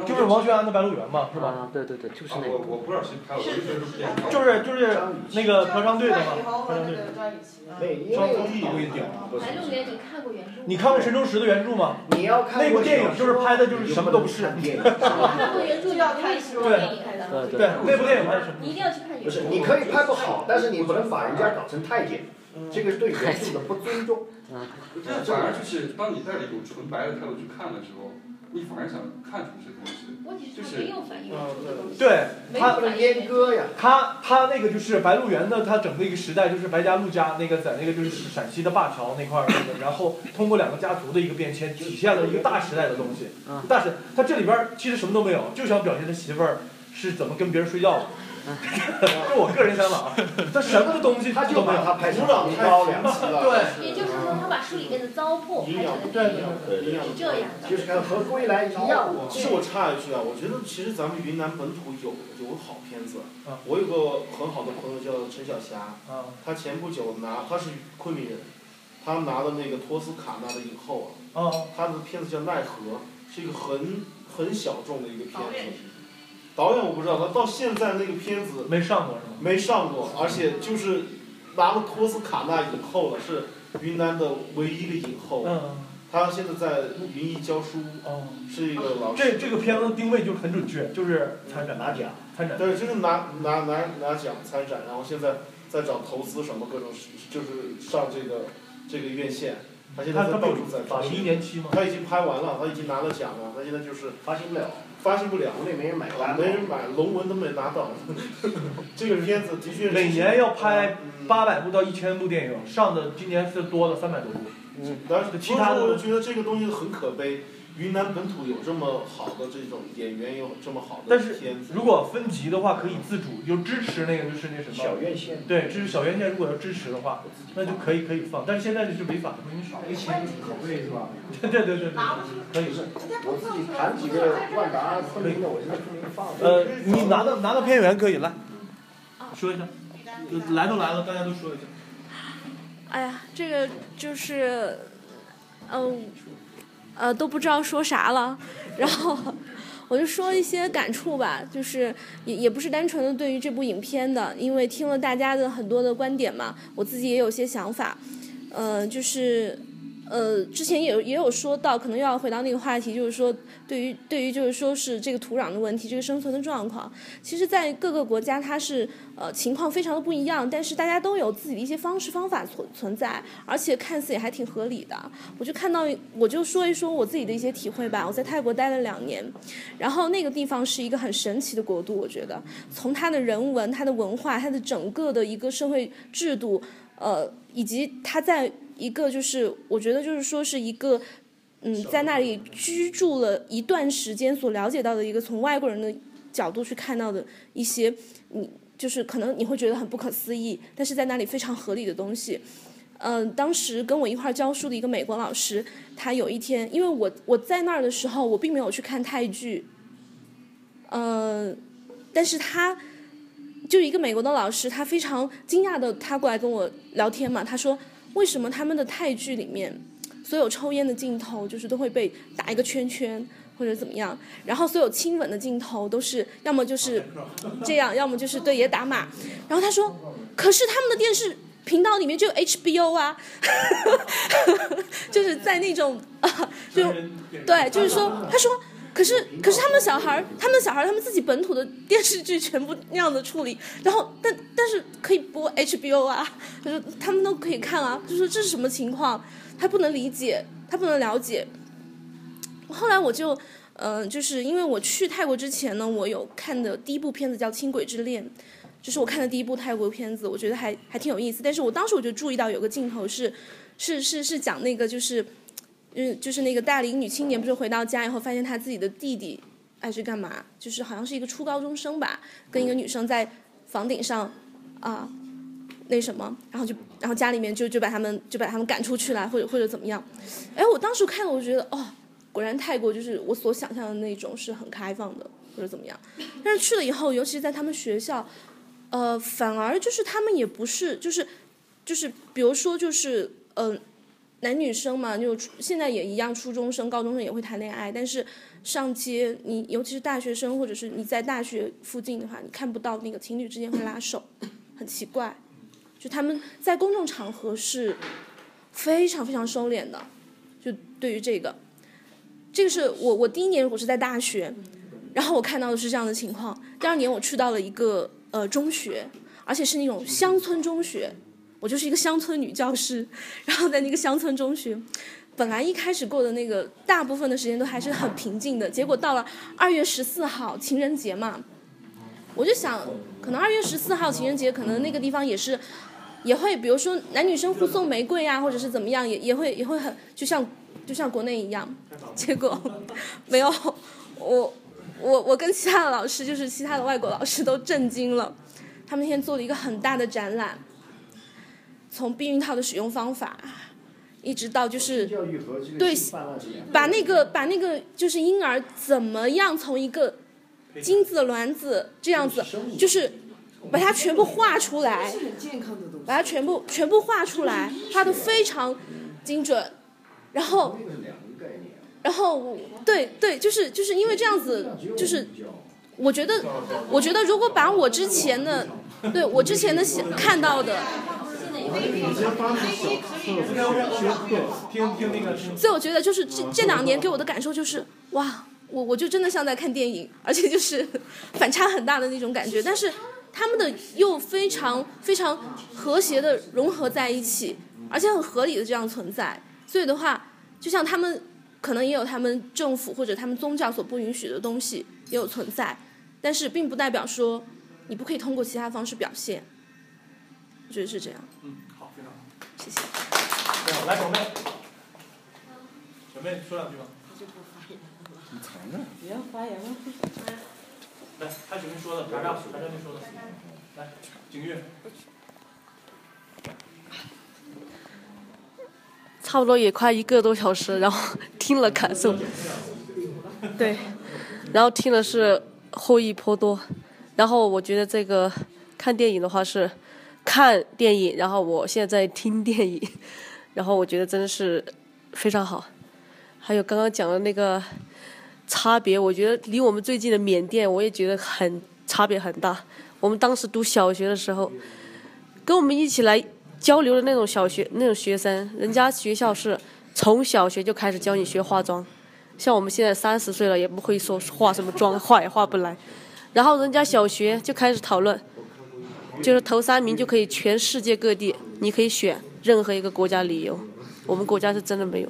就是王全安的白鹿原嘛，是吧？啊，对对对，就是那个。我我不知道谁拍的，我就觉得是演。就是就是那个合唱队的嘛，合唱队。张丰毅我给你顶。白鹿原你看过原著？你看过陈忠实的原著吗？你要看那部电影就是拍的就是什么都不是。看过原著就要看是电影拍的。对，那部电影拍的是。你一定要去看原著。不是，你可以拍不好，但是你不能把人家搞成太监。这个是对原著的不尊重。这反而就是当你带着一种纯白的态度去看的时候，你反而想看出这东西。就是对，他不能阉割呀。他他那个就是《白鹿原》的，他整个一个时代就是白家、陆家那个在那个就是陕西的灞桥那块儿，然后通过两个家族的一个变迁，体现了一个大时代的东西。大时，他这里边儿其实什么都没有，就想表现他媳妇儿是怎么跟别人睡觉的。这是我个人想法啊，他什么东西他就都没有把它拍成一刀两齐了。对。也就是说，他把书里面的糟粕拍成了对电影，对是这样的。就是跟和归来一样。其实我插一句啊，我觉得其实咱们云南本土有有好片子。我有个很好的朋友叫陈小霞，他前不久拿他是昆明人，他拿了那个托斯卡纳的影后啊，他的片子叫《奈何》，是一个很很小众的一个片子。导演我不知道，他到现在那个片子没上过是吗？没上过，而且就是拿了托斯卡纳影后了，是云南的唯一的影后。嗯。他现在在云艺教书，是一个老师。这这个片子定位就很准确，就是参展拿奖，参展。对，就是拿拿拿拿奖参展，然后现在在找投资什么各种，就是上这个这个院线。他现在在到处在发一年期吗？他已经拍完了，他已经拿了奖了，他现在就是发行不了。发行不了，国内没人买单，没人买，龙纹都没拿到。这个片子的确每年要拍八百部到一千部电影，上的今年是多了三百多部。嗯，但是其他的我就觉得这个东西很可悲。云南本土有这么好的这种演员，有这么好的但是。如果分级的话，可以自主，就支持那个就是那什么。小院线。对，支持小院线，如果要支持的话，那就可以可以放，但是现在就是违法，不允许。一千口味是吧？对对对对对，可以。我自己谈几个万达、昆明的，我现在昆明放。呃，你拿到拿到片源可以来，说一下，来都来了，大家都说一下。哎呀，这个就是，嗯，呃，呃都不知道说啥了，然后我就说一些感触吧，就是也也不是单纯的对于这部影片的，因为听了大家的很多的观点嘛，我自己也有些想法，嗯，就是。呃，之前也也有说到，可能又要回到那个话题，就是说，对于对于就是说是这个土壤的问题，这个生存的状况，其实，在各个国家它是呃情况非常的不一样，但是大家都有自己的一些方式方法存存在，而且看似也还挺合理的。我就看到，我就说一说我自己的一些体会吧。我在泰国待了两年，然后那个地方是一个很神奇的国度，我觉得从它的人文、它的文化、它的整个的一个社会制度，呃，以及它在。一个就是，我觉得就是说是一个，嗯，在那里居住了一段时间所了解到的一个从外国人的角度去看到的一些，你就是可能你会觉得很不可思议，但是在那里非常合理的东西。嗯，当时跟我一块儿教书的一个美国老师，他有一天，因为我我在那儿的时候，我并没有去看泰剧，嗯，但是他就一个美国的老师，他非常惊讶的，他过来跟我聊天嘛，他说。为什么他们的泰剧里面，所有抽烟的镜头就是都会被打一个圈圈或者怎么样，然后所有亲吻的镜头都是要么就是这样，要么就是对也打码。然后他说，可是他们的电视频道里面就有 HBO 啊，就是在那种啊，就对，就是说，他说。可是，可是他们小孩儿，他们小孩儿，他们自己本土的电视剧全部那样的处理，然后，但但是可以播 HBO 啊，就是他们都可以看啊，就说这是什么情况？他不能理解，他不能了解。后来我就，嗯，就是因为我去泰国之前呢，我有看的第一部片子叫《轻轨之恋》，就是我看的第一部泰国片子，我觉得还还挺有意思。但是我当时我就注意到有个镜头是，是是是讲那个就是。嗯，就是那个大龄女青年，不是回到家以后，发现她自己的弟弟还是干嘛？就是好像是一个初高中生吧，跟一个女生在房顶上啊，那什么，然后就然后家里面就就把他们就把他们赶出去了，或者或者怎么样？哎，我当时看了，我觉得哦，果然泰国就是我所想象的那种是很开放的，或者怎么样？但是去了以后，尤其是在他们学校，呃，反而就是他们也不是，就是就是比如说就是嗯。男女生嘛，就现在也一样，初中生、高中生也会谈恋爱。但是上街，你尤其是大学生，或者是你在大学附近的话，你看不到那个情侣之间会拉手，很奇怪。就他们在公众场合是非常非常收敛的。就对于这个，这个是我我第一年我是在大学，然后我看到的是这样的情况。第二年我去到了一个呃中学，而且是那种乡村中学。我就是一个乡村女教师，然后在那个乡村中学，本来一开始过的那个大部分的时间都还是很平静的，结果到了二月十四号情人节嘛，我就想，可能二月十四号情人节，可能那个地方也是，也会，比如说男女生互送玫瑰啊，或者是怎么样，也也会也会很，就像就像国内一样，结果没有，我我我跟其他的老师，就是其他的外国老师都震惊了，他们那天做了一个很大的展览。从避孕套的使用方法，一直到就是对，把那个把那个就是婴儿怎么样从一个精子卵子这样子，就是把它全部画出来，把它全部全部画出来，画的非常精准，然后然后对对，就是就是因为这样子，就是我觉得我觉得如果把我之前的对我之前的想看到的。所以我觉得就是这这两年给我的感受就是哇，我我就真的像在看电影，而且就是反差很大的那种感觉。但是他们的又非常非常和谐的融合在一起，而且很合理的这样存在。所以的话，就像他们可能也有他们政府或者他们宗教所不允许的东西也有存在，但是并不代表说你不可以通过其他方式表现。我觉得是这样。嗯，好，非常好，谢谢。好，来，小妹，小妹说两句吧。你藏着。你要发言吗？来，说的，啥啥啥上面说的。来，景玉。差不多也快一个多小时，然后听了感受。对，然后听的是获益颇多，然后我觉得这个看电影的话是。看电影，然后我现在在听电影，然后我觉得真的是非常好。还有刚刚讲的那个差别，我觉得离我们最近的缅甸，我也觉得很差别很大。我们当时读小学的时候，跟我们一起来交流的那种小学那种学生，人家学校是从小学就开始教你学化妆，像我们现在三十岁了也不会说化什么妆，化也化不来。然后人家小学就开始讨论。就是头三名就可以全世界各地，你可以选任何一个国家旅游。我们国家是真的没有，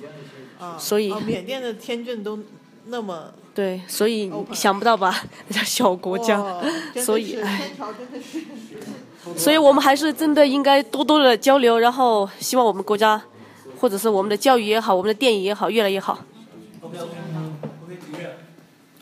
所以缅甸的签证都那么 对，所以想不到吧？人家小国家，所以哎，所以我们还是真的应该多多的交流，然后希望我们国家或者是我们的教育也好，我们的电影也好，越来越好。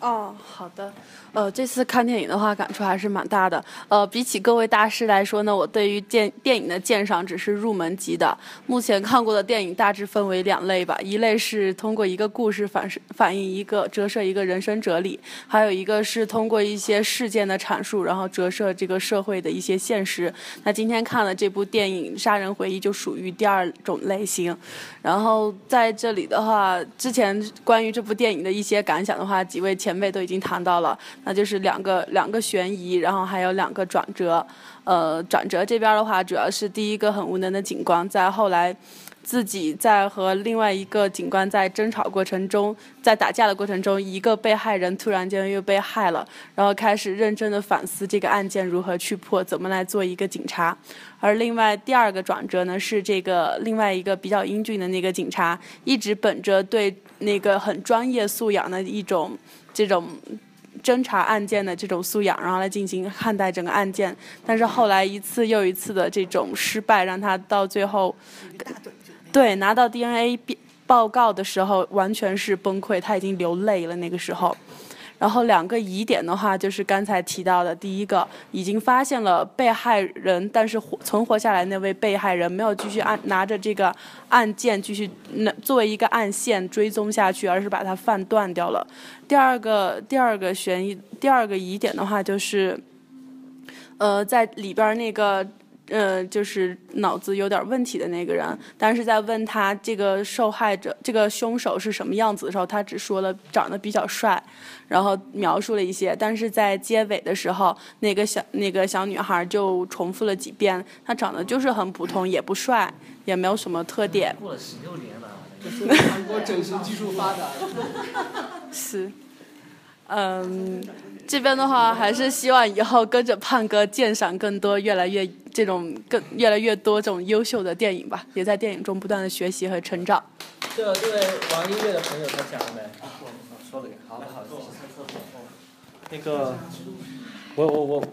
哦，好的。呃，这次看电影的话，感触还是蛮大的。呃，比起各位大师来说呢，我对于电电影的鉴赏只是入门级的。目前看过的电影大致分为两类吧，一类是通过一个故事反反映一个折射一个人生哲理，还有一个是通过一些事件的阐述，然后折射这个社会的一些现实。那今天看了这部电影《杀人回忆》，就属于第二种类型。然后在这里的话，之前关于这部电影的一些感想的话，几位前辈都已经谈到了。那就是两个两个悬疑，然后还有两个转折。呃，转折这边的话，主要是第一个很无能的警官，在后来自己在和另外一个警官在争吵过程中，在打架的过程中，一个被害人突然间又被害了，然后开始认真的反思这个案件如何去破，怎么来做一个警察。而另外第二个转折呢，是这个另外一个比较英俊的那个警察，一直本着对那个很专业素养的一种这种。侦查案件的这种素养，然后来进行看待整个案件，但是后来一次又一次的这种失败，让他到最后，对拿到 DNA 报告的时候完全是崩溃，他已经流泪了那个时候。然后两个疑点的话，就是刚才提到的，第一个已经发现了被害人，但是活存活下来那位被害人没有继续按拿着这个案件继续那作为一个案线追踪下去，而是把它放断掉了。第二个第二个悬疑第二个疑点的话，就是，呃，在里边那个。呃，就是脑子有点问题的那个人，但是在问他这个受害者、这个凶手是什么样子的时候，他只说了长得比较帅，然后描述了一些，但是在结尾的时候，那个小那个小女孩就重复了几遍，他长得就是很普通，也不帅，也没有什么特点。过了十六年了，韩国整形技术发达。是，嗯，这边的话还是希望以后跟着胖哥鉴赏更多，越来越。这种更越来越多这种优秀的电影吧，也在电影中不断的学习和成长。这这位玩音乐的朋友他讲了没？说了，好不好？那个，我我我。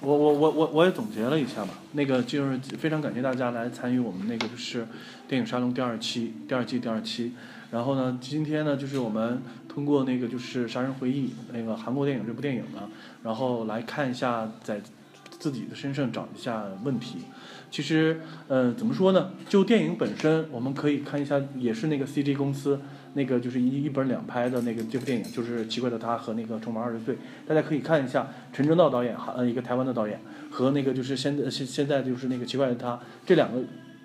我我我我我也总结了一下吧，那个就是非常感谢大家来参与我们那个就是电影沙龙第二期第二季第二期，然后呢，今天呢就是我们通过那个就是《杀人回忆》那个韩国电影这部电影呢，然后来看一下在自己的身上找一下问题。其实，呃，怎么说呢？就电影本身，我们可以看一下，也是那个 CG 公司。那个就是一一本两拍的那个这部电影，就是《奇怪的他》和那个《重返二十岁》，大家可以看一下陈正道导演，呃，一个台湾的导演，和那个就是现在现现在就是那个《奇怪的他》，这两个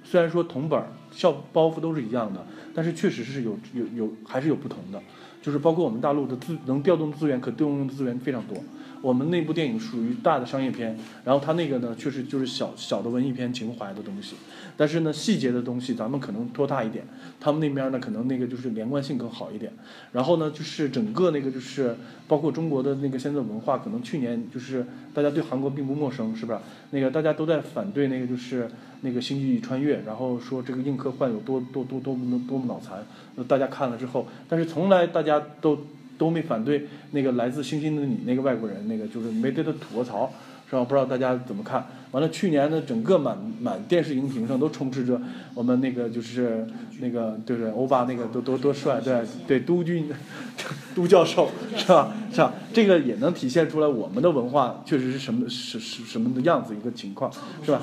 虽然说同本校包袱都是一样的，但是确实是有有有还是有不同的，就是包括我们大陆的资能调动资源可调用的资源非常多。我们那部电影属于大的商业片，然后他那个呢，确实就是小小的文艺片情怀的东西，但是呢，细节的东西咱们可能拖大一点，他们那边呢可能那个就是连贯性更好一点，然后呢就是整个那个就是包括中国的那个现在文化，可能去年就是大家对韩国并不陌生，是吧？那个大家都在反对那个就是那个星际穿越，然后说这个硬科幻有多多多多么多么脑残，大家看了之后，但是从来大家都。都没反对那个来自星星的你那个外国人，那个就是没对他吐过槽，是吧？不知道大家怎么看？完了，去年的整个满满电视荧屏上都充斥着我们那个就是那个就是？欧巴那个多多多帅，对对，都军，都教授是吧？是吧？这个也能体现出来我们的文化确实是什么是是什么的样子一个情况，是吧？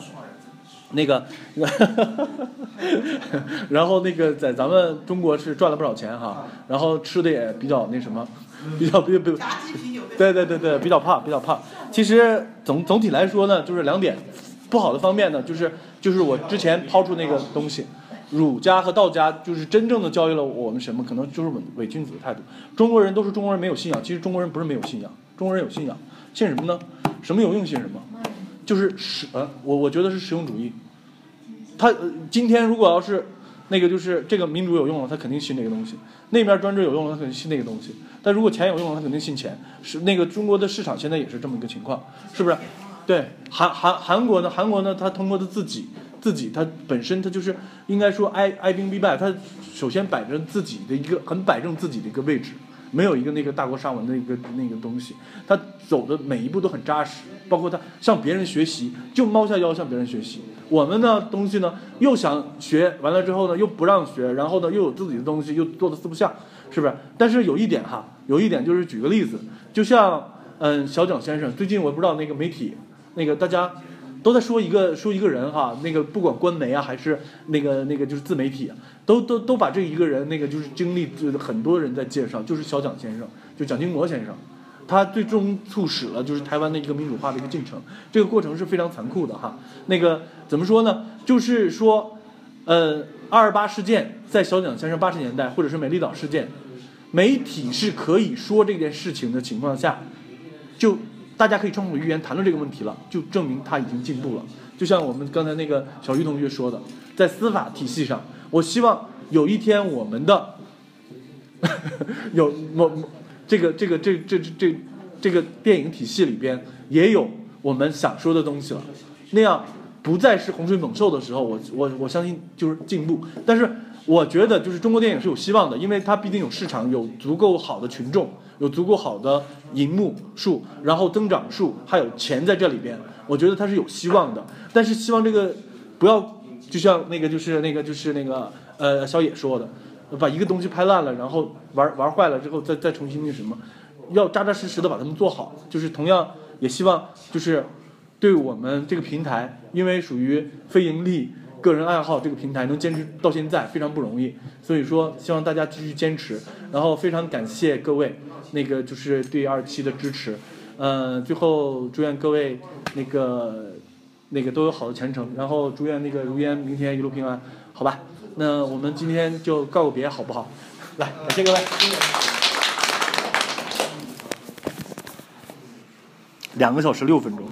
那个，然后那个在咱们中国是赚了不少钱哈，然后吃的也比较那什么，比较比较比较，对对对对，比较胖比较胖。其实总总体来说呢，就是两点，不好的方面呢，就是就是我之前抛出那个东西，儒家和道家就是真正的教育了我们什么？可能就是伪伪君子的态度。中国人都是中国人没有信仰，其实中国人不是没有信仰，中国人有信仰，信什么呢？什么有用信什么。就是实呃，我我觉得是实用主义。他今天如果要是那个就是这个民主有用了，他肯定信那个东西；那边专制有用了，他肯定信那个东西。但如果钱有用了，他肯定信钱。是那个中国的市场现在也是这么一个情况，是不是？对，韩韩韩国呢？韩国呢？他通过他自己自己，他本身他就是应该说哀哀兵必败，他首先摆正自己的一个很摆正自己的一个位置。没有一个那个大国沙文的一个那个东西，他走的每一步都很扎实，包括他向别人学习，就猫下腰向别人学习。我们呢东西呢又想学，完了之后呢又不让学，然后呢又有自己的东西，又做的四不像，是不是？但是有一点哈，有一点就是举个例子，就像嗯小蒋先生，最近我不知道那个媒体，那个大家。都在说一个说一个人哈，那个不管官媒啊还是那个那个就是自媒体，都都都把这一个人那个就是经历，就是很多人在介绍，就是小蒋先生，就蒋经国先生，他最终促使了就是台湾的一个民主化的一个进程，这个过程是非常残酷的哈。那个怎么说呢？就是说，呃，二二八事件在小蒋先生八十年代，或者是美丽岛事件，媒体是可以说这件事情的情况下，就。大家可以创作语言谈论这个问题了，就证明他已经进步了。就像我们刚才那个小玉同学说的，在司法体系上，我希望有一天我们的 有某这个这个这这这这个电影体系里边也有我们想说的东西了，那样不再是洪水猛兽的时候，我我我相信就是进步。但是我觉得就是中国电影是有希望的，因为它毕竟有市场，有足够好的群众。有足够好的银幕数，然后增长数，还有钱在这里边，我觉得它是有希望的。但是希望这个不要，就像那个就是那个就是那个呃小野说的，把一个东西拍烂了，然后玩玩坏了之后再再重新那什么，要扎扎实实的把它们做好。就是同样也希望就是对我们这个平台，因为属于非盈利。个人爱好这个平台能坚持到现在非常不容易，所以说希望大家继续坚持，然后非常感谢各位那个就是对二期的支持，嗯，最后祝愿各位那个那个都有好的前程，然后祝愿那个如烟明天一路平安，好吧？那我们今天就告个别好不好？来，感谢各位。两个小时六分钟。